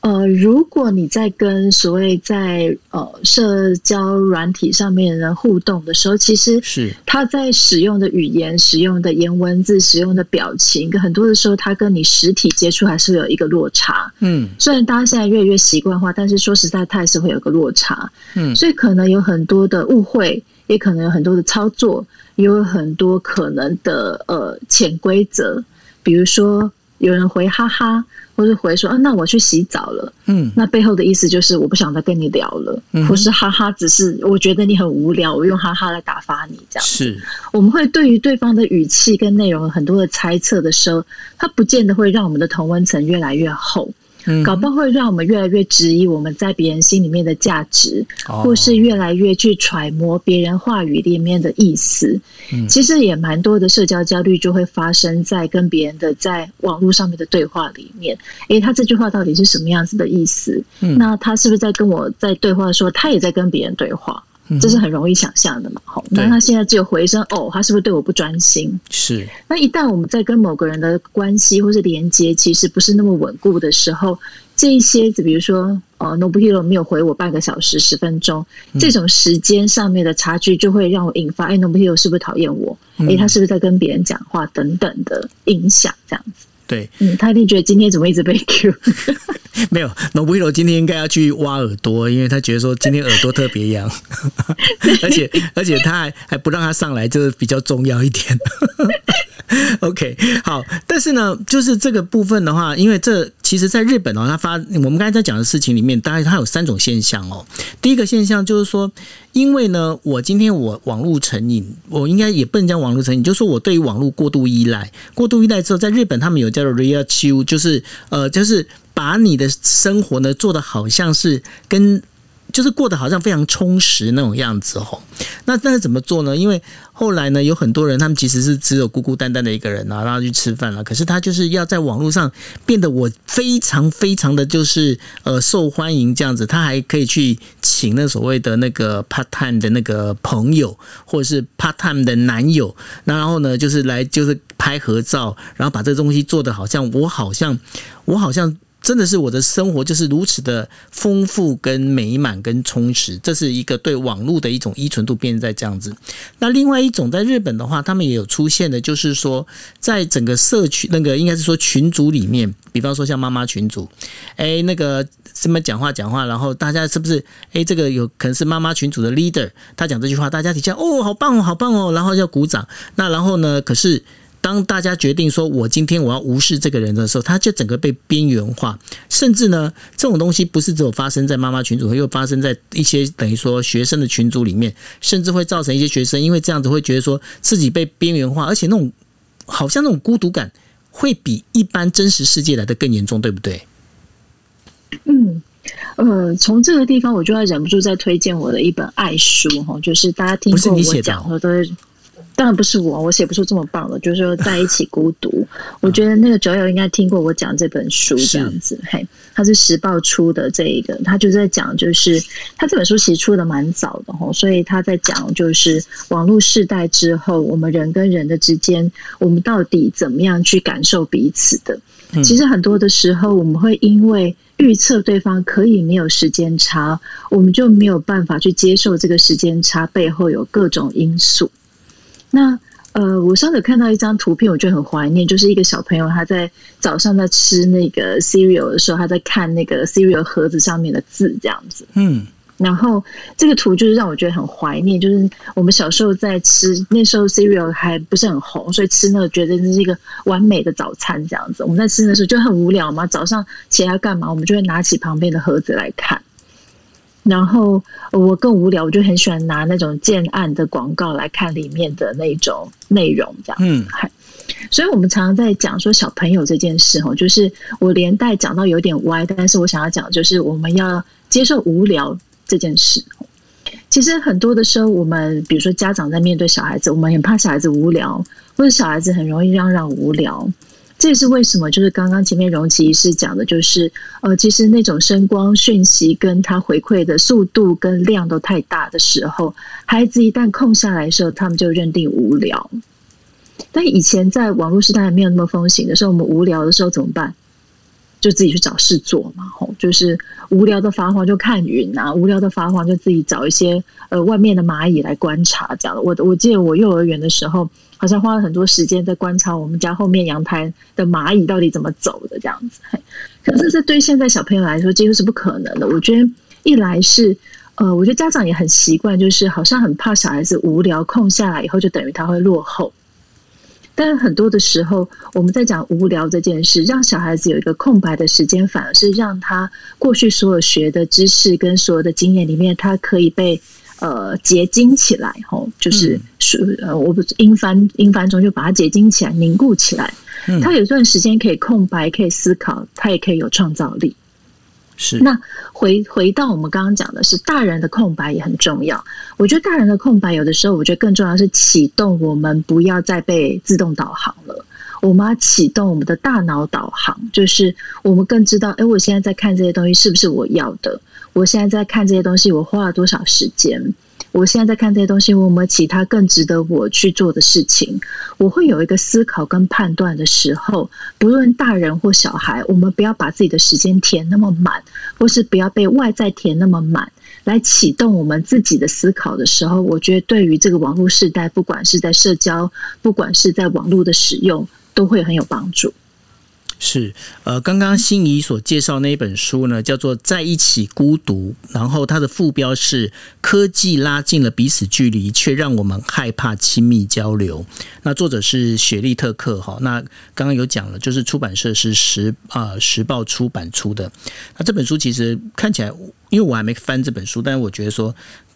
呃，如果你在跟所谓在呃社交软体上面的人互动的时候，其实是他在使用的语言、使用的言文字、使用的表情，很多的时候，他跟你实体接触还是有一个落差。嗯，虽然大家现在越来越习惯化，但是说实在，他还是会有个落差。嗯，所以可能有很多的误会，也可能有很多的操作，也有很多可能的呃潜规则，比如说。有人回哈哈，或是回说啊，那我去洗澡了。嗯，那背后的意思就是我不想再跟你聊了，嗯或是哈哈，只是我觉得你很无聊，我用哈哈来打发你这样。是，我们会对于对方的语气跟内容很多的猜测的时候，它不见得会让我们的同温层越来越厚。搞不好会让我们越来越质疑我们在别人心里面的价值，或是越来越去揣摩别人话语里面的意思。其实也蛮多的社交焦虑就会发生在跟别人的在网络上面的对话里面。诶，他这句话到底是什么样子的意思？那他是不是在跟我在对话的时候，他也在跟别人对话？这是很容易想象的嘛？好，那他现在只有回声哦，他是不是对我不专心？是。那一旦我们在跟某个人的关系或是连接其实不是那么稳固的时候，这一些，比如说呃，No Hero 没有回我半个小时、十分钟，这种时间上面的差距，就会让我引发哎，No Hero 是不是讨厌我？哎，他是不是在跟别人讲话等等的影响？这样子。对，嗯，他一定觉得今天怎么一直被 <laughs> Q。没有，No Hero 今天应该要去挖耳朵，因为他觉得说今天耳朵特别痒，而且而且他还还不让他上来，就是比较重要一点。<laughs> OK，好，但是呢，就是这个部分的话，因为这其实在日本哦，他发我们刚才在讲的事情里面，大概它有三种现象哦。第一个现象就是说，因为呢，我今天我网络成瘾，我应该也不能叫网络成瘾，就是说我对于网络过度依赖，过度依赖之后，在日本他们有叫做 real q，就是呃，就是把你的生活呢做的好像是跟。就是过得好像非常充实那种样子吼，那但是怎么做呢？因为后来呢，有很多人他们其实是只有孤孤单单的一个人啊，然后去吃饭了。可是他就是要在网络上变得我非常非常的就是呃受欢迎这样子，他还可以去请那所谓的那个 part time 的那个朋友，或者是 part time 的男友，那然后呢就是来就是拍合照，然后把这个东西做的好像我好像我好像。真的是我的生活就是如此的丰富、跟美满、跟充实，这是一个对网络的一种依存度变在这样子。那另外一种在日本的话，他们也有出现的，就是说在整个社区那个应该是说群组里面，比方说像妈妈群组，哎，那个什么讲话讲话，然后大家是不是哎这个有可能是妈妈群组的 leader，他讲这句话，大家底下哦好棒哦好棒哦，然后要鼓掌。那然后呢，可是。当大家决定说我今天我要无视这个人的时候，他就整个被边缘化，甚至呢，这种东西不是只有发生在妈妈群组，又发生在一些等于说学生的群组里面，甚至会造成一些学生因为这样子会觉得说自己被边缘化，而且那种好像那种孤独感会比一般真实世界来的更严重，对不对？嗯，呃，从这个地方我就要忍不住再推荐我的一本爱书哈，就是大家听过我讲的都。当然不是我，我写不出这么棒的。就是说，在一起孤独，我觉得那个酒友应该听过我讲这本书这样子。嘿，他是时报出的这一个，他就在讲，就是他这本书其实出的蛮早的哈，所以他在讲，就是网络世代之后，我们人跟人的之间，我们到底怎么样去感受彼此的？其实很多的时候，我们会因为预测对方可以没有时间差，我们就没有办法去接受这个时间差背后有各种因素。那呃，我上次看到一张图片，我就很怀念，就是一个小朋友他在早上在吃那个 cereal 的时候，他在看那个 cereal 盒子上面的字，这样子。嗯，然后这个图就是让我觉得很怀念，就是我们小时候在吃那时候 cereal 还不是很红，所以吃那个觉得这是一个完美的早餐这样子。我们在吃的时候就很无聊嘛，早上起来要干嘛？我们就会拿起旁边的盒子来看。然后我更无聊，我就很喜欢拿那种建案的广告来看里面的那种内容，这样。嗯，所以我们常常在讲说小朋友这件事哦，就是我连带讲到有点歪，但是我想要讲就是我们要接受无聊。这件事，其实很多的时候，我们比如说家长在面对小孩子，我们很怕小孩子无聊，或者小孩子很容易嚷嚷无聊。这也是为什么，就是刚刚前面荣琪医师讲的，就是呃，其实那种声光讯息跟他回馈的速度跟量都太大的时候，孩子一旦空下来的时候，他们就认定无聊。但以前在网络时代还没有那么风行的时候，我们无聊的时候怎么办？就自己去找事做嘛，吼，就是无聊的发慌就看云啊，无聊的发慌就自己找一些呃外面的蚂蚁来观察这样的。我我记得我幼儿园的时候，好像花了很多时间在观察我们家后面阳台的蚂蚁到底怎么走的这样子。可是这对现在小朋友来说几乎是不可能的。我觉得一来是呃，我觉得家长也很习惯，就是好像很怕小孩子无聊空下来以后就等于他会落后。但很多的时候，我们在讲无聊这件事，让小孩子有一个空白的时间，反而是让他过去所有学的知识跟所有的经验里面，他可以被呃结晶起来，吼，就是是呃，我不英翻英翻中就把它结晶起来，凝固起来。它有一段时间可以空白，可以思考，它也可以有创造力。是那回回到我们刚刚讲的是大人的空白也很重要。我觉得大人的空白有的时候，我觉得更重要是启动我们不要再被自动导航了。我们要启动我们的大脑导航，就是我们更知道，哎，我现在在看这些东西是不是我要的？我现在在看这些东西，我花了多少时间？我现在在看这些东西，我有没有其他更值得我去做的事情？我会有一个思考跟判断的时候，不论大人或小孩，我们不要把自己的时间填那么满，或是不要被外在填那么满，来启动我们自己的思考的时候，我觉得对于这个网络时代，不管是在社交，不管是在网络的使用，都会很有帮助。是，呃，刚刚心仪所介绍那一本书呢，叫做《在一起孤独》，然后它的副标是“科技拉近了彼此距离，却让我们害怕亲密交流”。那作者是雪莉特克，哈，那刚刚有讲了，就是出版社是时啊时报出版出的。那这本书其实看起来，因为我还没翻这本书，但是我觉得说，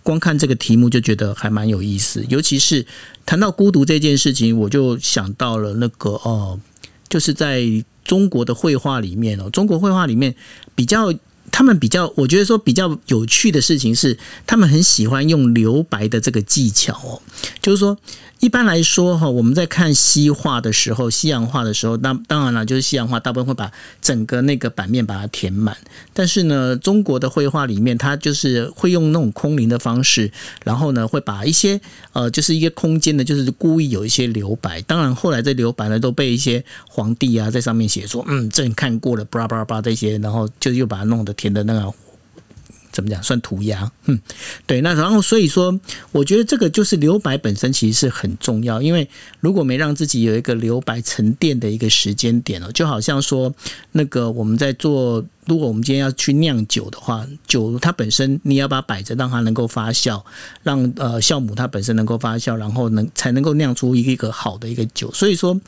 光看这个题目就觉得还蛮有意思，尤其是谈到孤独这件事情，我就想到了那个哦，就是在。中国的绘画里面哦，中国绘画里面比较，他们比较，我觉得说比较有趣的事情是，他们很喜欢用留白的这个技巧哦，就是说。一般来说，哈，我们在看西画的时候，西洋画的时候，那当然了，就是西洋画大部分会把整个那个版面把它填满。但是呢，中国的绘画里面，它就是会用那种空灵的方式，然后呢，会把一些呃，就是一些空间的，就是故意有一些留白。当然，后来这留白呢，都被一些皇帝啊在上面写说，嗯，朕看过了，巴拉巴拉这些，然后就又把它弄得填的那个。怎么讲？算涂鸦，嗯，对。那然后所以说，我觉得这个就是留白本身其实是很重要，因为如果没让自己有一个留白沉淀的一个时间点哦，就好像说那个我们在做，如果我们今天要去酿酒的话，酒它本身你要把它摆着，让它能够发酵，让呃酵母它本身能够发酵，然后能才能够酿出一个好的一个酒。所以说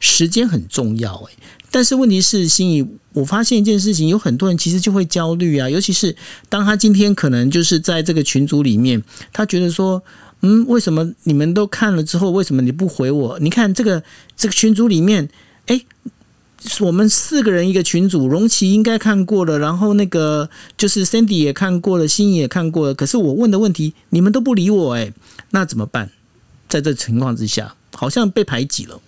时间很重要，诶。但是问题是，心仪，我发现一件事情，有很多人其实就会焦虑啊，尤其是当他今天可能就是在这个群组里面，他觉得说，嗯，为什么你们都看了之后，为什么你不回我？你看这个这个群组里面，哎，我们四个人一个群组，荣琪应该看过了，然后那个就是 Cindy 也看过了，心仪也看过了，可是我问的问题你们都不理我，哎，那怎么办？在这情况之下，好像被排挤了。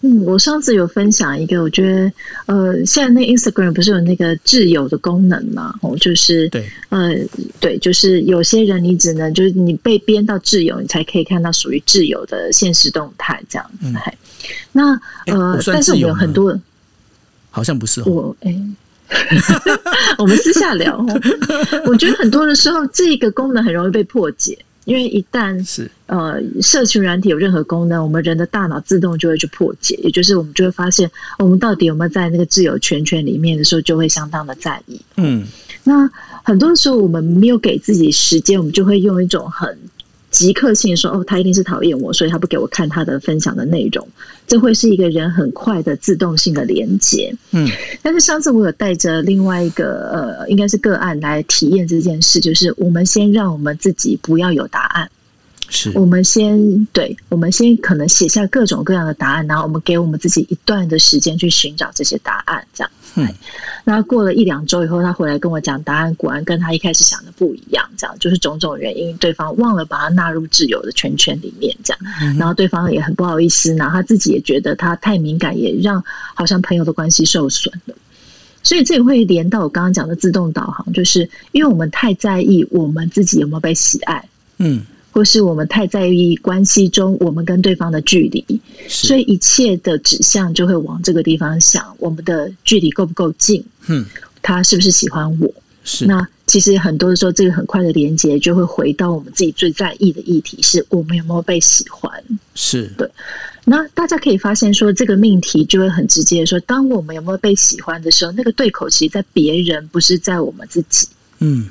嗯，我上次有分享一个，我觉得呃，现在那 Instagram 不是有那个挚友的功能嘛？哦，就是对，呃，对，就是有些人你只能就是你被编到挚友，你才可以看到属于挚友的现实动态这样子。那呃，但是我们有很多，好像不是我哎，<laughs> 我们私下聊。<laughs> 我觉得很多的时候，这个功能很容易被破解。因为一旦是呃社群软体有任何功能，我们人的大脑自动就会去破解，也就是我们就会发现我们到底有没有在那个自由圈圈里面的时候，就会相当的在意。嗯那很多时候我们没有给自己时间，我们就会用一种很即刻性说：“哦，他一定是讨厌我，所以他不给我看他的分享的内容。”这会是一个人很快的自动性的连接。嗯但是上次我有带着另外一个呃，应该是个案来体验这件事，就是我们先让我们自己不要有答案，是我们先对，我们先可能写下各种各样的答案，然后我们给我们自己一段的时间去寻找这些答案，这样。嗯。那过了一两周以后，他回来跟我讲，答案果然跟他一开始想的不一样，这样就是种种原因，对方忘了把他纳入挚友的圈圈里面，这样，然后对方也很不好意思，然后他自己也觉得他太敏感，也让好像朋友的关系受损了。所以这也会连到我刚刚讲的自动导航，就是因为我们太在意我们自己有没有被喜爱，嗯或是我们太在意关系中我们跟对方的距离，所以一切的指向就会往这个地方想，我们的距离够不够近？嗯他是不是喜欢我？是那其实很多的时候，这个很快的连接就会回到我们自己最在意的议题，是我们有没有被喜欢。是对那大家可以发现说，这个命题就会很直接的说，当我们有没有被喜欢的时候，那个对口其实在别人，不是在我们自己。嗯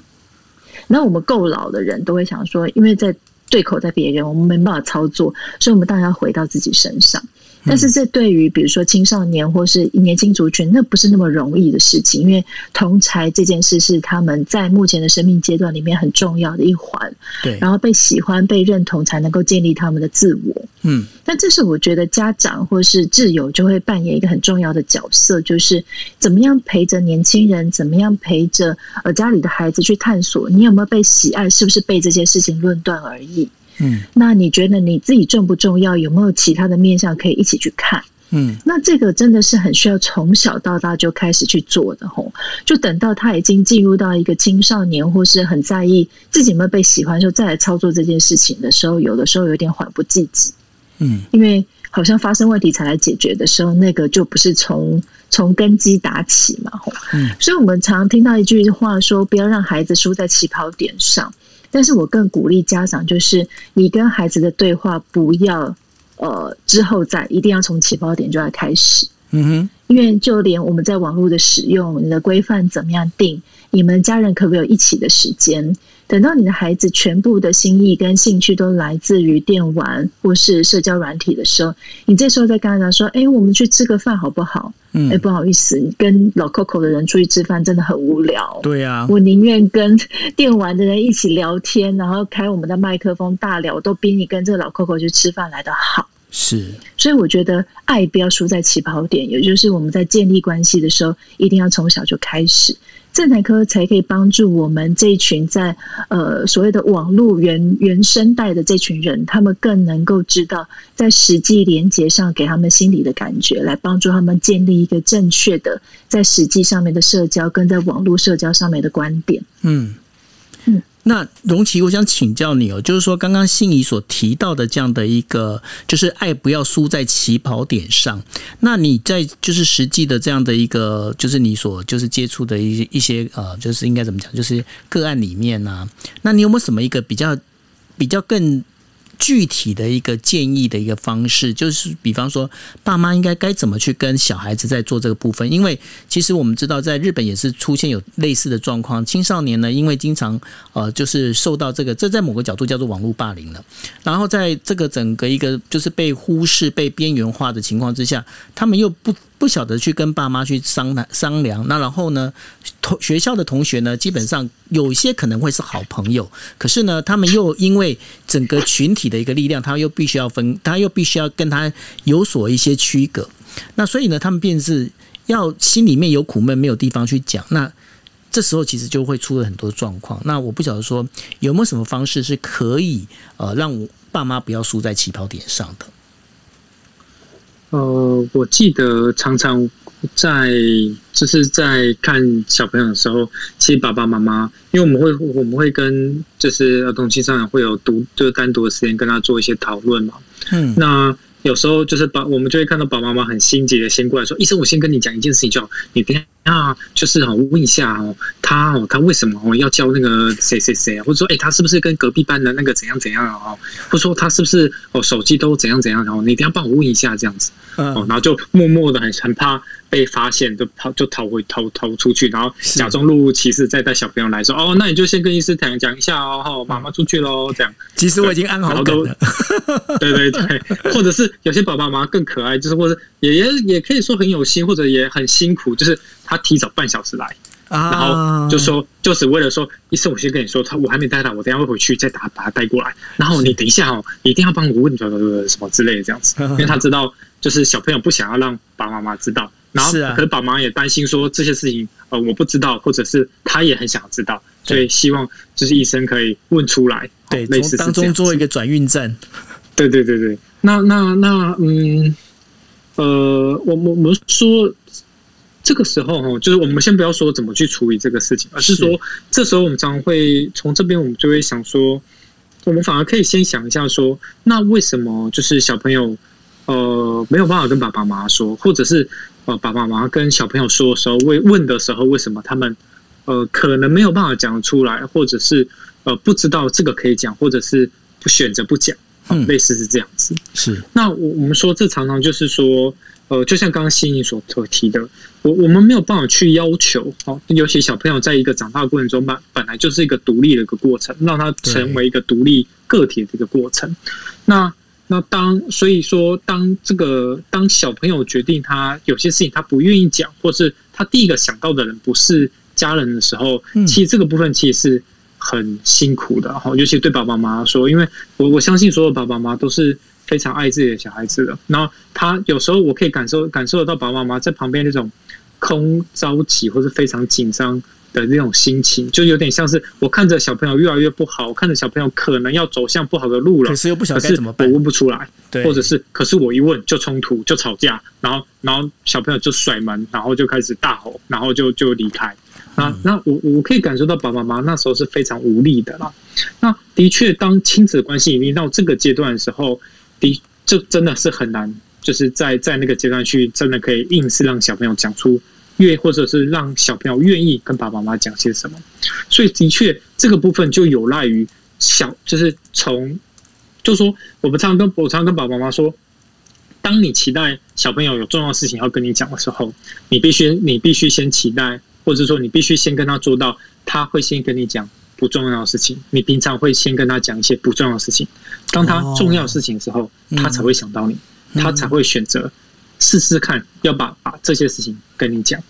那我们够老的人都会想说，因为在对口在别人，我们没办法操作，所以我们当然要回到自己身上。但是这对于比如说青少年或是年轻族群，那不是那么容易的事情，因为同才这件事是他们在目前的生命阶段里面很重要的一环，对然后被喜欢、被认同，才能够建立他们的自我。嗯那这是我觉得家长或是挚友就会扮演一个很重要的角色，就是怎么样陪着年轻人，怎么样陪着呃家里的孩子去探索，你有没有被喜爱，是不是被这些事情论断而已？嗯那你觉得你自己重不重要？有没有其他的面向可以一起去看？嗯那这个真的是很需要从小到大就开始去做的吼，就等到他已经进入到一个青少年，或是很在意自己有没有被喜欢的时候，再来操作这件事情的时候，有的时候有点缓不济急。嗯因为好像发生问题才来解决的时候，那个就不是从从根基打起嘛，吼。嗯所以我们常听到一句话说，不要让孩子输在起跑点上。但是我更鼓励家长，就是你跟孩子的对话不要呃之后再，一定要从起跑点就要开始。嗯哼因为就连我们在网络的使用，你的规范怎么样定，你们家人可不可以有一起的时间？等到你的孩子全部的心意跟兴趣都来自于电玩或是社交软体的时候，你这时候再跟他讲说：“哎，我们去吃个饭好不好？”嗯哎，不好意思，你跟老 Coco 的人出去吃饭真的很无聊。对啊我宁愿跟电玩的人一起聊天，然后开我们的麦克风大聊，都比你跟这个老 Coco 去吃饭来的好。是所以我觉得爱不要输在起跑点，也就是我们在建立关系的时候，一定要从小就开始。正台科才可以帮助我们这一群在呃所谓的网络原原生代的这群人，他们更能够知道在实际连接上给他们心理的感觉，来帮助他们建立一个正确的在实际上面的社交跟在网络社交上面的观点。嗯。那荣琪，我想请教你哦，就是说刚刚心仪所提到的这样的一个，就是爱不要输在起跑点上。那你在就是实际的这样的一个，就是你所就是接触的一些一些呃，就是应该怎么讲，就是个案里面呢、那你有没有什么一个比较比较更具体的一个建议的一个方式，就是比方说，爸妈应该该怎么去跟小孩子在做这个部分？因为其实我们知道，在日本也是出现有类似的状况，青少年呢，因为经常呃，就是受到这个，这在某个角度叫做网络霸凌了。然后在这个整个一个就是被忽视、被边缘化的情况之下，他们又不不晓得去跟爸妈去商量商量。那然后呢，同学校的同学呢，基本上有一些可能会是好朋友，可是呢，他们又因为整个群体的一个力量，他又必须要分，他又必须要跟他有所一些区隔。那所以呢，他们便是要心里面有苦闷，没有地方去讲。那这时候其实就会出了很多状况。那我不晓得说有没有什么方式是可以呃让我爸妈不要输在起跑点上的。呃，我记得常常在就是在看小朋友的时候，其实爸爸妈妈，因为我们会我们会跟就是儿童青少年会有独就是单独的时间跟他做一些讨论嘛。嗯那有时候就是把我们就会看到爸爸妈妈很心急的先过来说：“医生，我先跟你讲一件事情就好，你等一下那就是哦，问一下哦，他哦，他为什么哦要叫那个谁谁谁啊？或者说，哎，他是不是跟隔壁班的那个怎样怎样啊？哦，或者说他是不是哦手机都怎样怎样？然后你一定要帮我问一下这样子哦，然后就默默的很很怕被发现，就跑就逃回逃逃出去，然后假装若无其事，再带小朋友来说哦，那你就先跟医师讲讲一下哦，哦，妈妈出去喽，这样。其实我已经安好梗了。<laughs> 对对对，或者是有些爸爸妈妈更可爱，就是或者也也也可以说很有心，或者也很辛苦，就是他提早半小时来，然后就说就只为了说，医生我先跟你说，他我还没带他，我等下会回去再打把他带过来，然后你等一下哦，一定要帮我问什么之类的这样子，<laughs> 因为他知道就是小朋友不想要让爸爸妈妈知道，然后可是爸妈也担心说这些事情呃我不知道，或者是他也很想知道，所以希望就是医生可以问出来，对，类似当中做一个转运站。对对对对，那那那嗯，呃，我我我们说这个时候哈，就是我们先不要说怎么去处理这个事情，而是说这时候我们常常会从这边，我们就会想说，我们反而可以先想一下说，那为什么就是小朋友呃没有办法跟爸爸妈妈说，或者是呃爸爸妈妈跟小朋友说的时候，问问的时候，为什么他们呃可能没有办法讲出来，或者是呃不知道这个可以讲，或者是不选择不讲。类似是这样子，是那我我们说这常常就是说，呃，就像刚刚欣怡所所提的，我我们没有办法去要求，哦，尤其小朋友在一个长大过程中，本本来就是一个独立的一个过程，让他成为一个独立个体的一个过程。那那当所以说，当这个当小朋友决定他有些事情他不愿意讲，或是他第一个想到的人不是家人的时候，其实这个部分其实是。很辛苦的哈，尤其对爸爸妈妈说，因为我我相信所有爸爸妈妈都是非常爱自己的小孩子的。然后他有时候我可以感受感受得到爸爸妈妈在旁边那种空着急或是非常紧张的那种心情，就有点像是我看着小朋友越来越不好，我看着小朋友可能要走向不好的路了，可是又不晓得怎么办，我问不出来，或者是可是我一问就冲突就吵架，然后然后小朋友就甩门，然后就开始大吼，然后就就离开。那那我我可以感受到爸爸妈妈那时候是非常无力的啦。那的确，当亲子关系已经到这个阶段的时候，的就真的是很难，就是在在那个阶段去真的可以硬是让小朋友讲出愿，或者是让小朋友愿意跟爸爸妈妈讲些什么。所以的确，这个部分就有赖于小，就是从，就说我们常常跟我常常跟爸爸妈妈说，当你期待小朋友有重要事情要跟你讲的时候，你必须你必须先期待。或者说，你必须先跟他做到，他会先跟你讲不重要的事情。你平常会先跟他讲一些不重要的事情，当他重要事情的时候，他才会想到你，他才会选择试试看要把把这些事情跟你讲。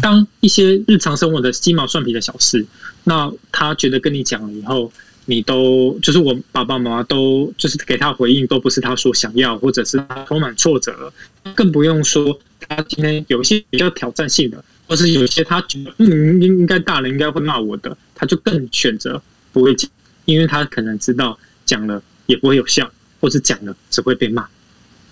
当一些日常生活的鸡毛蒜皮的小事，那他觉得跟你讲了以后，你都就是我爸爸妈妈都就是给他回应，都不是他所想要，或者是他充满挫折，更不用说他今天有一些比较挑战性的。或是有些他觉得嗯应应该大人应该会骂我的，他就更选择不会讲，因为他可能知道讲了也不会有效，或是讲了只会被骂，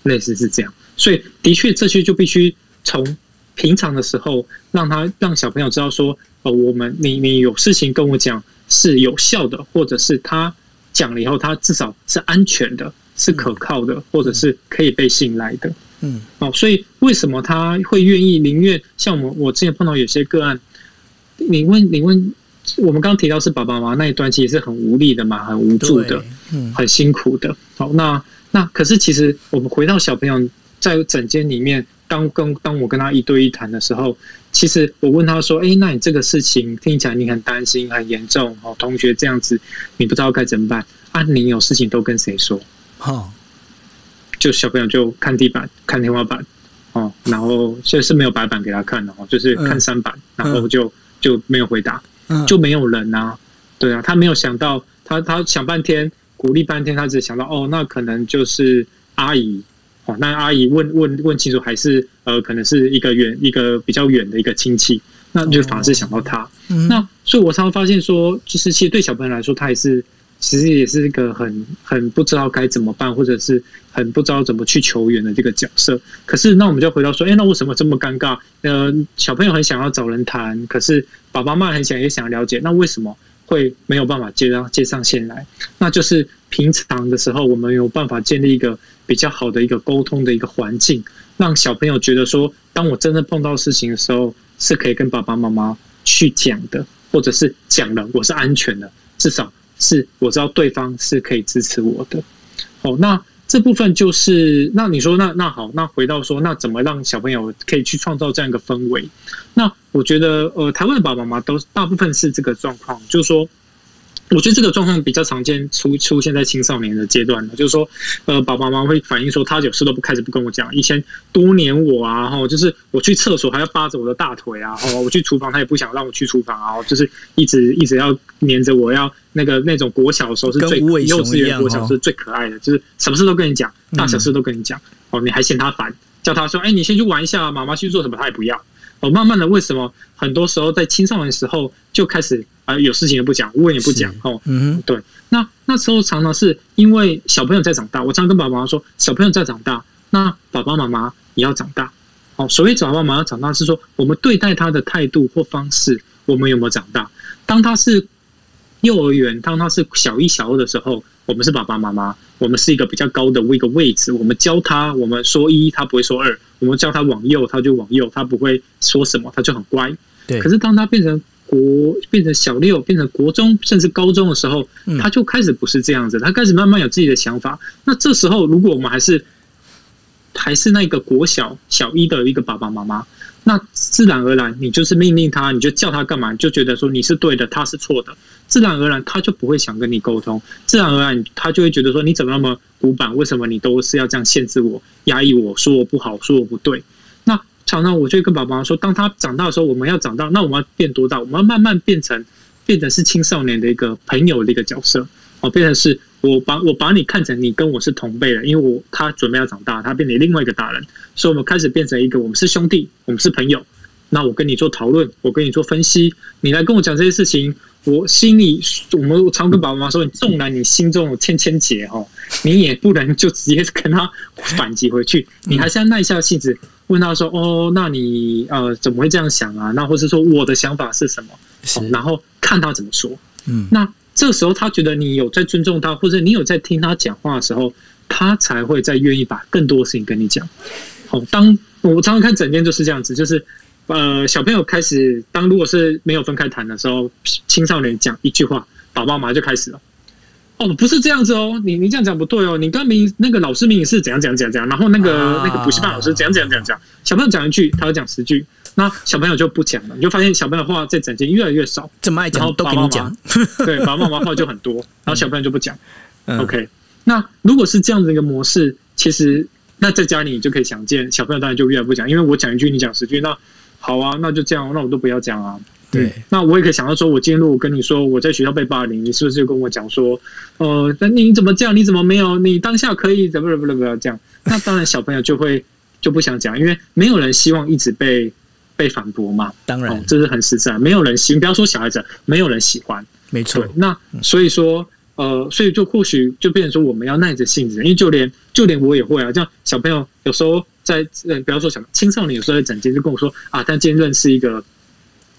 类似是这样。所以的确这些就必须从平常的时候让他让小朋友知道说，呃，我们你你有事情跟我讲是有效的，或者是他讲了以后他至少是安全的，是可靠的，或者是可以被信赖的。嗯，哦，所以为什么他会愿意宁愿像我我之前碰到有些个案，你问你问，我们刚刚提到是爸爸妈妈那一段其实是很无力的嘛，很无助的，嗯，很辛苦的。好，那那可是其实我们回到小朋友在整间里面，当跟当我跟他一对一谈的时候，其实我问他说，哎，那你这个事情听起来你很担心很严重哦，同学这样子你不知道该怎么办啊？你有事情都跟谁说？哦。就小朋友就看地板、看天花板，哦，然后现在是没有白板给他看的哦，就是看三板，然后就就没有回答，就没有人啊，对啊，他没有想到，他他想半天，鼓励半天，他只想到哦，那可能就是阿姨，哦，那阿姨问问问清楚，还是呃，可能是一个远一个比较远的一个亲戚，那就反而是想到他，那所以我常常发现说，就是其实对小朋友来说，他也是。其实也是一个很很不知道该怎么办，或者是很不知道怎么去求援的这个角色。可是，那我们就回到说，哎，那为什么这么尴尬？呃，小朋友很想要找人谈，可是爸爸妈妈很想也想了解，那为什么会没有办法接上接上线来？那就是平常的时候，我们有办法建立一个比较好的一个沟通的一个环境，让小朋友觉得说，当我真的碰到事情的时候，是可以跟爸爸妈妈去讲的，或者是讲了我是安全的，至少是我知道对方是可以支持我的。哦，那这部分就是那你说那那好，那回到说那怎么让小朋友可以去创造这样一个氛围？那我觉得呃，台湾的爸爸妈妈都大部分是这个状况，就是说。我觉得这个状况比较常见，出出现在青少年的阶段的，就是说，呃，爸爸妈妈会反映说，他有事都不开始不跟我讲，以前多黏我啊，哈，就是我去厕所还要扒着我的大腿啊，哈，我去厨房他也不想让我去厨房啊，就是一直一直要黏着我，要那个那种国小的时候是最幼稚园国小是最可爱的，就是什么事都跟你讲，大小事都跟你讲，哦，你还嫌他烦，叫他说，哎，你先去玩一下，妈妈去做什么他也不要。哦，慢慢的，为什么很多时候在青少年时候就开始啊，有事情也不讲，问也不讲，哦，嗯，对，那那时候常常是因为小朋友在长大，我常常跟爸爸妈妈说，小朋友在长大，那爸爸妈妈也要长大，哦，所谓爸爸妈妈长大是说，我们对待他的态度或方式，我们有没有长大？当他是幼儿园，当他是小一、小二的时候。我们是爸爸妈妈，我们是一个比较高的一个位置。我们教他，我们说一，他不会说二；我们教他往右，他就往右，他不会说什么，他就很乖。对。可是当他变成国，变成小六，变成国中，甚至高中的时候，他就开始不是这样子，他开始慢慢有自己的想法。那这时候，如果我们还是还是那个国小小一的一个爸爸妈妈。那自然而然，你就是命令他，你就叫他干嘛，就觉得说你是对的，他是错的，自然而然他就不会想跟你沟通，自然而然他就会觉得说你怎么那么古板，为什么你都是要这样限制我、压抑我，说我不好，说我不对？那常常我就跟爸爸说，当他长大的时候，我们要长大，那我们要变多大？我们要慢慢变成变成是青少年的一个朋友的一个角色，哦，变成是。我把我把你看成你跟我是同辈的，因为我他准备要长大，他变成另外一个大人，所以我们开始变成一个，我们是兄弟，我们是朋友。那我跟你做讨论，我跟你做分析，你来跟我讲这些事情，我心里我们常跟爸爸妈妈说，你纵然你心中有千千结哦，<laughs> 你也不能就直接跟他反击回去，你还是要耐下性子问他说，哦，那你呃怎么会这样想啊？那或是说我的想法是什么？然后看他怎么说。嗯，那。这个时候，他觉得你有在尊重他，或者你有在听他讲话的时候，他才会再愿意把更多的事情跟你讲。好，当我常常看整天就是这样子，就是呃，小朋友开始当如果是没有分开谈的时候，青少年讲一句话，爸爸妈妈就开始了。哦，不是这样子哦，你你这样讲不对哦，你刚明那个老师明明是怎样怎样怎样然后那个那个补习班老师怎样怎样怎样讲，小朋友讲一句，他要讲十句。那小朋友就不讲了，你就发现小朋友话在整间越来越少，怎么爱讲都跟你讲，对，<laughs> 爸爸妈妈话就很多，然后小朋友就不讲。OK，那如果是这样的一个模式，其实那在家里你就可以想见，小朋友当然就越来不讲，因为我讲一句，你讲十句，那好啊，那就这样，那我都不要讲啊。对，那我也可以想到说，我今天如果跟你说我在学校被霸凌，你是不是就跟我讲说，呃，那你怎么这样？你怎么没有？你当下可以怎么怎么不要这样？那当然小朋友就会就不想讲，因为没有人希望一直被。被反驳嘛？当然，这是很实在。没有人喜，不要说小孩子，没有人喜欢。没错。那所以说，呃，所以就或许就变成说，我们要耐着性子，因为就连就连我也会啊。像小朋友有时候在，呃，不要说小青少年，有时候在整间就跟我说啊，他今天认识一个。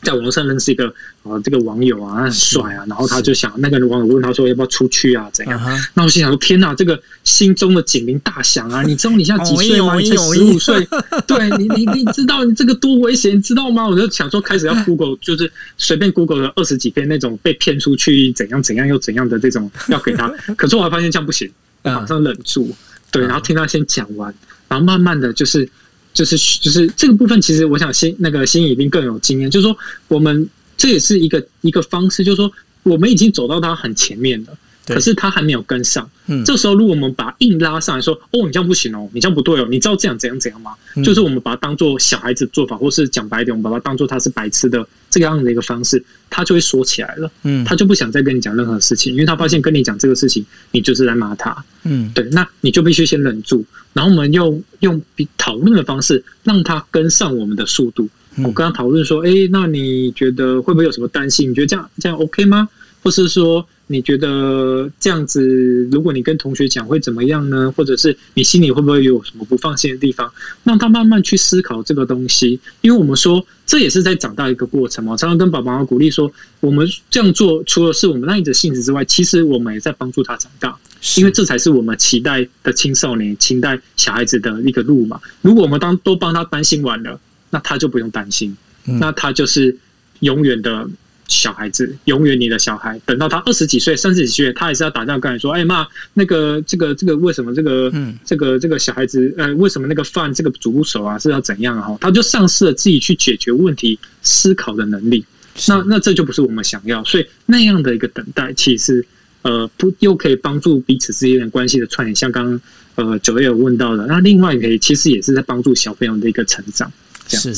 在网络上认识一个啊，这个网友啊，很帅啊，然后他就想那个网友问他说要不要出去啊，怎样？那我心想说天哪，这个心中的警铃大响啊！你知道你现在几岁吗？你才十五岁，对你你你知道你这个多危险，知道吗？我就想说开始要 <laughs> Google，就是随便 Google 了二十几篇那种被骗出去怎样怎样又怎样的这种要给他，<laughs> 可是我还发现这样不行，马上忍住，对，然后听他先讲完，然后慢慢的就是。就是就是这个部分，其实我想新那个新已经更有经验，就是说我们这也是一个一个方式，就是说我们已经走到他很前面了。可是他还没有跟上，嗯，这时候如果我们把硬拉上来说，哦，你这样不行哦，你这样不对哦，你知道这样怎样怎样吗？就是我们把它当做小孩子做法，或是讲白一点，我们把它当做他是白痴的这个样的一个方式，他就会锁起来了，嗯，他就不想再跟你讲任何事情，因为他发现跟你讲这个事情，你就是在骂他，嗯，对，那你就必须先忍住，然后我们用用比讨论的方式让他跟上我们的速度。我跟他讨论说，哎，那你觉得会不会有什么担心？你觉得这样这样 OK 吗？或是说？你觉得这样子，如果你跟同学讲会怎么样呢？或者是你心里会不会有什么不放心的地方？让他慢慢去思考这个东西，因为我们说这也是在长大一个过程嘛。常常跟爸爸妈妈鼓励说，我们这样做，除了是我们那一的性子之外，其实我们也在帮助他长大，因为这才是我们期待的青少年、期待小孩子的一个路嘛。如果我们当都帮他担心完了，那他就不用担心。那他就是永远的小孩子，永远你的小孩。等到他二十几岁、三十几岁，他还是要打电话跟你说：“哎妈，那个这个这个为什么这个这个这个小孩子呃为什么那个饭这个煮不熟啊？是要怎样啊？”他就丧失了自己去解决问题、思考的能力。那那这就不是我们想要，所以那样的一个等待，其实呃不又可以帮助彼此之间的关系的串联，像刚刚呃九月有问到的，那另外可以其实也是在帮助小朋友的一个成长。是，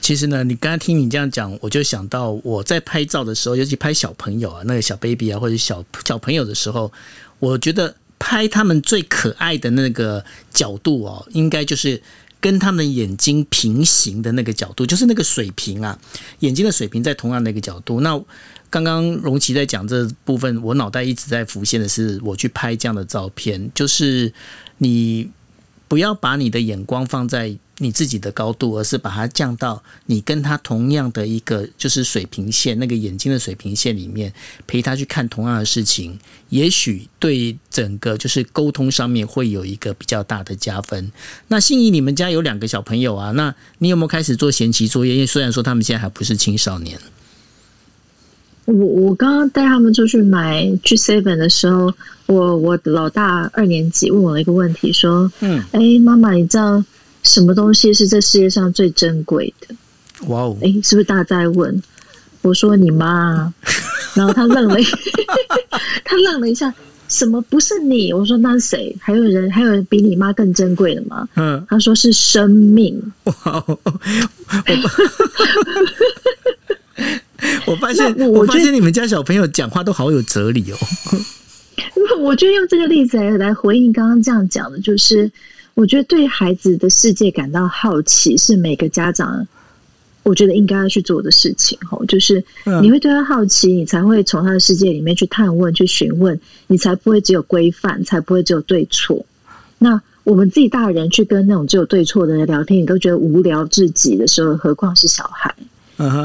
其实呢，你刚刚听你这样讲，我就想到我在拍照的时候，尤其拍小朋友啊，那个小 baby 啊，或者小小朋友的时候，我觉得拍他们最可爱的那个角度哦，应该就是跟他们眼睛平行的那个角度，就是那个水平啊，眼睛的水平在同样的一个角度。那刚刚荣琪在讲这部分，我脑袋一直在浮现的是，我去拍这样的照片，就是你不要把你的眼光放在。你自己的高度，而是把它降到你跟他同样的一个就是水平线，那个眼睛的水平线里面，陪他去看同样的事情，也许对整个就是沟通上面会有一个比较大的加分。那心仪，你们家有两个小朋友啊，那你有没有开始做闲期作业？因为虽然说他们现在还不是青少年，我我刚刚带他们出去买去 seven 的时候，我我老大二年级问我一个问题，说，嗯，哎，妈妈，你知道？什么东西是这世界上最珍贵的？哇哦！哎，是不是大家在问？我说你妈，<laughs> 然后他愣了，<laughs> 他愣了一下。什么不是你？我说那是谁？还有人，还有人比你妈更珍贵的吗？嗯，他说是生命。哇！我发现，我发现你们家小朋友讲话都好有哲理哦。<laughs> 我觉得用这个例子来回应刚刚这样讲的，就是。我觉得对孩子的世界感到好奇是每个家长，我觉得应该要去做的事情。吼，就是你会对他好奇，你才会从他的世界里面去探问、去询问，你才不会只有规范，才不会只有对错。那我们自己大人去跟那种只有对错的人聊天，你都觉得无聊至极的时候，何况是小孩？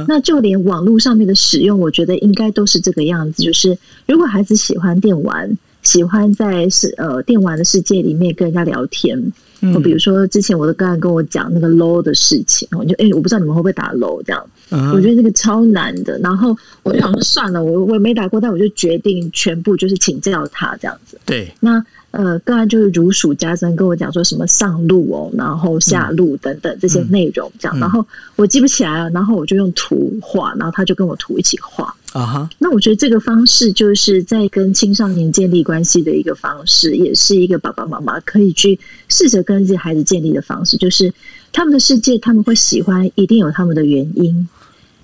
那就连网络上面的使用，我觉得应该都是这个样子。就是如果孩子喜欢电玩。喜欢在是呃电玩的世界里面跟人家聊天，嗯，比如说之前我的个案跟我讲那个 low 的事情，我就哎我不知道你们会不会打 low 这样，我觉得那个超难的，然后我就想说算了，我我也没打过，但我就决定全部就是请教他这样子，对，那。呃，个案就是如数家珍，跟我讲说什么上路哦，然后下路等等这些内容，这样，然后我记不起来了，然后我就用图画，然后他就跟我图一起画啊哈。那我觉得这个方式就是在跟青少年建立关系的一个方式，也是一个爸爸妈妈可以去试着跟自己孩子建立的方式，就是他们的世界他们会喜欢，一定有他们的原因，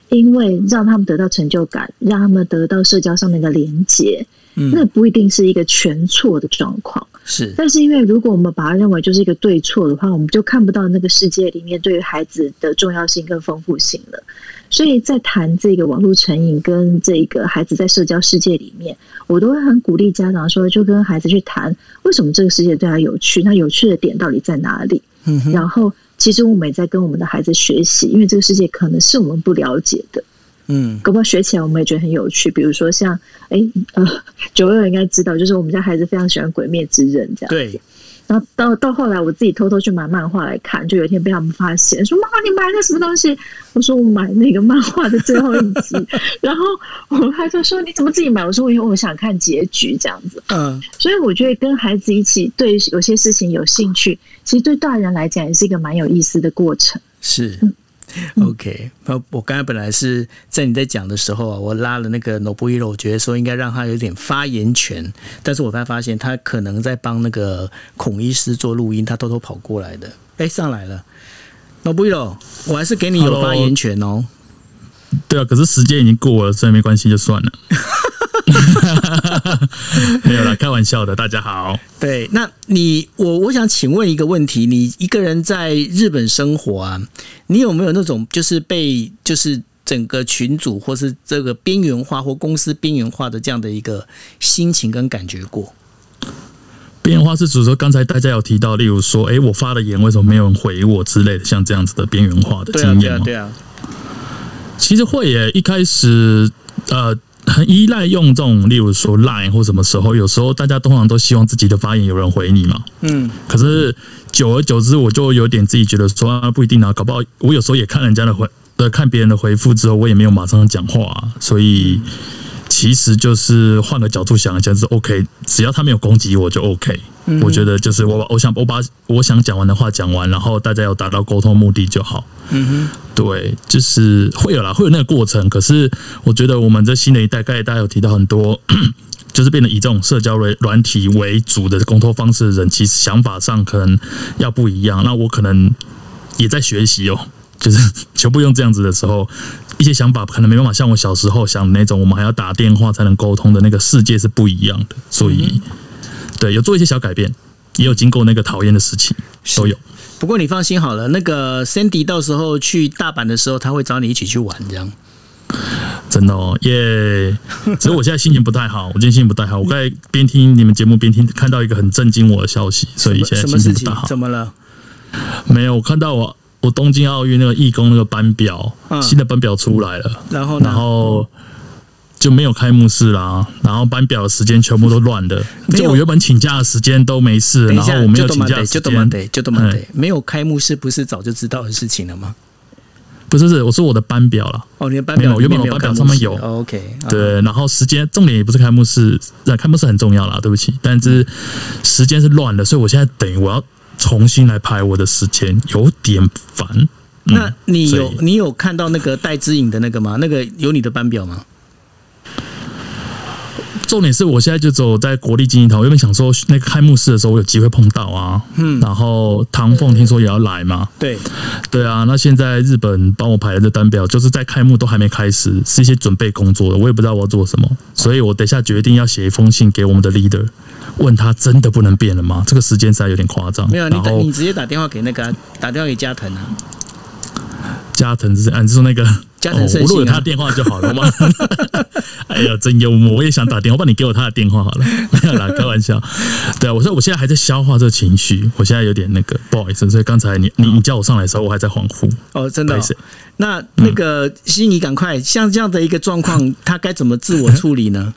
因为让他们得到成就感，让他们得到社交上面的连接。嗯那不一定是一个全错的状况，是。但是因为如果我们把它认为就是一个对错的话，我们就看不到那个世界里面对于孩子的重要性跟丰富性了。所以在谈这个网络成瘾跟这个孩子在社交世界里面，我都会很鼓励家长说，就跟孩子去谈为什么这个世界对他有趣，那有趣的点到底在哪里？嗯，然后其实我们也在跟我们的孩子学习，因为这个世界可能是我们不了解的。嗯，搞不好学起来我们也觉得很有趣。比如说像，哎，呃，<laughs> 九六应该知道，就是我们家孩子非常喜欢《鬼灭之刃》这样。对。然后到到后来，我自己偷偷去买漫画来看，就有一天被他们发现，说：“妈妈，你买了什么东西？”我说：“我买那个漫画的最后一集。<laughs> ”然后我他就说：“你怎么自己买？”我说：“因为我想看结局这样子。”嗯。所以我觉得跟孩子一起对有些事情有兴趣，其实对大人来讲也是一个蛮有意思的过程。是。OK，那我刚才本来是在你在讲的时候啊，我拉了那个 Nobuhiro，我觉得说应该让他有点发言权，但是我才发现他可能在帮那个孔医师做录音，他偷偷跑过来的。哎，上来了，Nobuhiro，我还是给你有发言权哦。对啊，可是时间已经过了，所以没关系，就算了。<laughs> <laughs> 没有啦，开玩笑的。大家好，对，那你我我想请问一个问题：你一个人在日本生活啊，你有没有那种就是被就是整个群组或是这个边缘化或公司边缘化的这样的一个心情跟感觉过？边缘化是指说刚才大家有提到，例如说，哎，我发了言，为什么没有人回我之类的，像这样子的边缘化的经验吗？对啊，其实会耶，一开始呃。很依赖用这种，例如说 Line 或什么时候，有时候大家通常都希望自己的发言有人回你嘛。嗯。可是久而久之，我就有点自己觉得说不一定啊，搞不好我有时候也看人家的回呃看别人的回复之后，我也没有马上讲话，所以其实就是换个角度想一下，是 OK，只要他没有攻击我就 OK。我觉得就是我把我想我把我想讲完的话讲完，然后大家有达到沟通目的就好。嗯哼，对，就是会有啦，会有那个过程。可是我觉得我们这新的一代，刚才大家有提到很多，<clears throat> 就是变得以这种社交软软体为主的沟通方式的人，其实想法上可能要不一样。那我可能也在学习哦，就是 <laughs> 全部用这样子的时候，一些想法可能没办法像我小时候想的那种，我们还要打电话才能沟通的那个世界是不一样的。所以，对，有做一些小改变，也有经过那个讨厌的事情，都有。不过你放心好了，那个 Sandy 到时候去大阪的时候，他会找你一起去玩，这样。真的哦，耶！只是我现在心情不太好，我今天心情不太好。我刚才边听你们节目边听，看到一个很震惊我的消息，所以现在什么情心情不太？好。怎么了？没有，我看到我我东京奥运那个义工那个班表，嗯。新的班表出来了，然后呢？然后就没有开幕式啦，然后班表的时间全部都乱的，没有。就我原本请假的时间都没事，等一，然后我没有就请假就这么间，得，就这么没有开幕式不是早就知道的事情了吗？不是不是，我说我的班表啦。哦，你的班表没有原本我班表开幕式。上面有。哦 OK，啊。对，然后时间重点也不是开幕式，那，开幕式很重要啦，对不起，但是时间是乱的，所以我现在等于我要重新来排我的时间，有点烦。嗯那你有你有看到那个戴之颖的那个吗？那个有你的班表吗？重点是我现在就走在国立金银堂，我原本想说那个开幕式的时候我有机会碰到啊，嗯然后唐凤听说也要来嘛，对，对啊，那现在日本帮我排的这单表，就是在开幕都还没开始，是一些准备工作的，我也不知道我要做什么，所以我等一下决定要写一封信给我们的 leader，问他真的不能变了吗？这个时间实在有点夸张。没有，你你直接打电话给那个啊、打电话给加藤啊，加藤是，啊，你是说那个？<laughs> 加藤我如果有他的电话就好了嘛。<laughs> 哎呀，真幽默！我也想打电话，帮你给我他的电话好了。<laughs> 没有啦，开玩笑。对啊，我说我现在还在消化这个情绪，我现在有点那个不好意思，所以刚才你你你叫我上来的时候，我还在恍惚。哦，真的、哦。那那个悉尼，赶快，像这样的一个状况，他该怎么自我处理呢？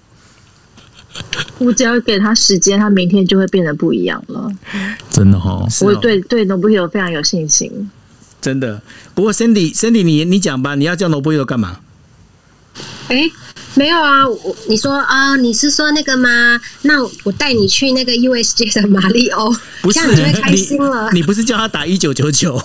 我只要给他时间，他明天就会变得不一样了。真的哈，哦我对对 Nobuhiro 非常有信心。真的。不过 Cindy，Cindy，你你讲吧，你要叫罗伯特干嘛？哎，没有啊，我你说啊，你是说那个吗？那我带你去那个 USJ 的马里欧，不是这样你就会开心了。你，你不是叫他打一九九九？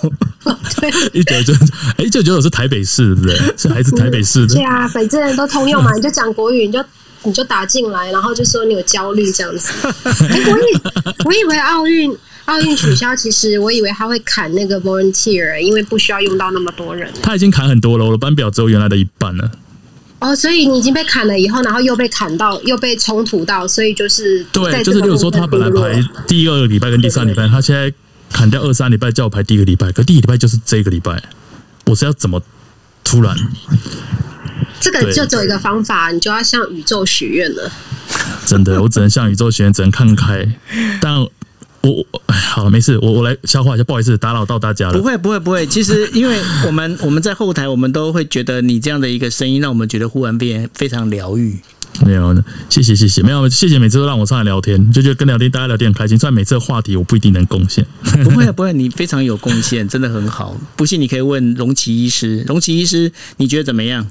对一九九九，一九九九是台北市对不对？是还是台北市的对？啊，反正都通用嘛，你就讲国语，你就你就打进来，然后就说你有焦虑这样子。<laughs> 哎、我以我以为奥运奥运取消，其实我以为他会砍那个 volunteer，因为不需要用到那么多人。他已经砍很多了，我的班表只有原来的一半了。哦，所以你已经被砍了以后，然后又被砍到，又被冲突到，所以就是对，就是例如说，他本来排第二个礼拜跟第三礼拜，他现在砍掉二三礼拜，叫我排第一个礼拜，可第一礼拜就是这个礼拜，我是要怎么突然？这个就只有一个方法，你就要向宇宙许愿了。真的，我只能向宇宙许愿，只能看开。但我我哎，好了，没事，我我来消化一下，不好意思，打扰到大家了。不会，不会，不会。其实，因为我们 <laughs> 我们在后台，我们都会觉得你这样的一个声音，让我们觉得忽然变非常疗愈。没有，谢谢谢谢，没有谢谢每次都让我上来聊天，就觉得跟聊天大家聊天很开心。虽然每次的话题我不一定能贡献，不会，不会，你非常有贡献，真的很好。不信你可以问荣奇医师，荣奇医师，你觉得怎么样？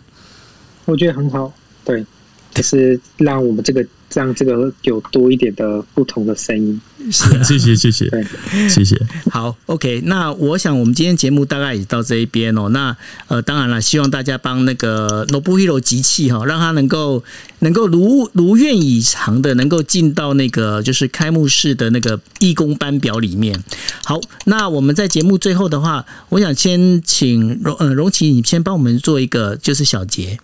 我觉得很好，对，就是让我们这个让这个有多一点的不同的声音。是啊 <laughs> 谢谢谢谢对，谢谢。好，OK，那我想我们今天节目大概也到这一边哦。那呃，当然了，希望大家帮那个 Nobuhiro 集气哈，让他能够能够如如愿以偿的能够进到那个就是开幕式的那个义工班表里面。好，那我们在节目最后的话，我想先请荣呃荣琪，你先帮我们做一个就是小结。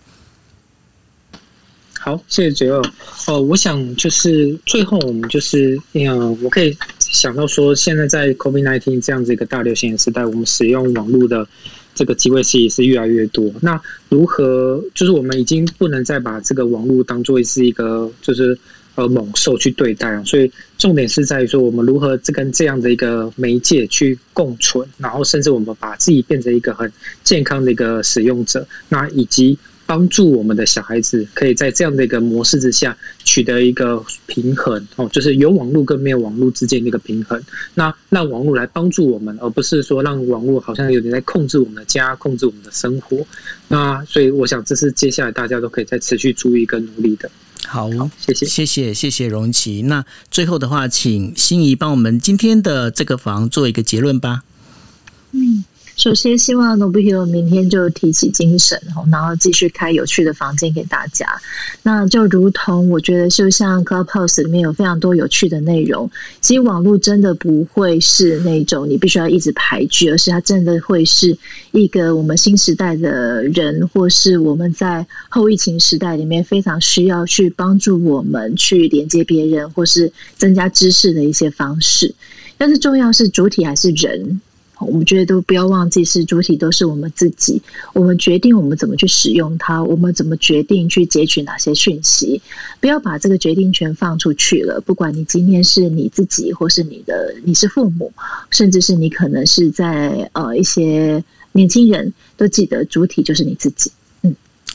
好，谢谢杰二。哦，我想就是最后我们就是，嗯，我可以想到说，现在在 COVID-19 这样子一个大流行的时代，我们使用网络的这个机会其实是越来越多。那如何就是我们已经不能再把这个网络当做是一个就是呃猛兽去对待了，所以重点是在于说我们如何这跟这样的一个媒介去共存，然后甚至我们把自己变成一个很健康的一个使用者，那以及。帮助我们的小孩子可以在这样的一个模式之下取得一个平衡哦，就是有网络跟没有网络之间的一个平衡。那让网络来帮助我们，而不是说让网络好像有点在控制我们的家、控制我们的生活。那所以我想，这是接下来大家都可以再持续注意跟努力的。好，谢谢，谢谢，谢谢荣琪。那最后的话，请心仪帮我们今天的这个房做一个结论吧。嗯。首先，希望 n o b u Hero 明天就提起精神然后继续开有趣的房间给大家。那就如同我觉得，就像 Clubhouse 里面有非常多有趣的内容。其实网络真的不会是那种你必须要一直排拒，而是它真的会是一个我们新时代的人，或是我们在后疫情时代里面非常需要去帮助我们去连接别人，或是增加知识的一些方式。但是重要是主体还是人。我们觉得都不要忘记，是主体都是我们自己。我们决定我们怎么去使用它，我们怎么决定去截取哪些讯息。不要把这个决定权放出去了。不管你今天是你自己，或是你的你是父母，甚至是你可能是在呃一些年轻人，都记得主体就是你自己。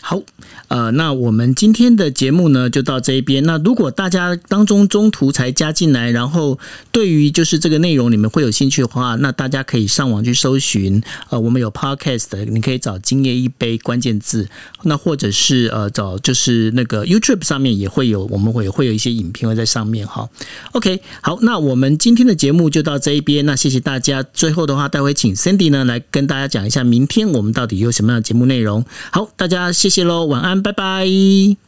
好，呃，那我们今天的节目呢，就到这一边。那如果大家当中中途才加进来，然后对于就是这个内容你们会有兴趣的话，那大家可以上网去搜寻，呃，我们有 podcast，你可以找“今夜一杯”关键字，那或者是呃找就是那个 YouTube 上面也会有，我们会会有一些影片会在上面哈。OK，好，那我们今天的节目就到这一边，那谢谢大家。最后的话，待会请 Cindy 呢来跟大家讲一下明天我们到底有什么样的节目内容。好，大家谢谢。谢喽，晚安，拜拜。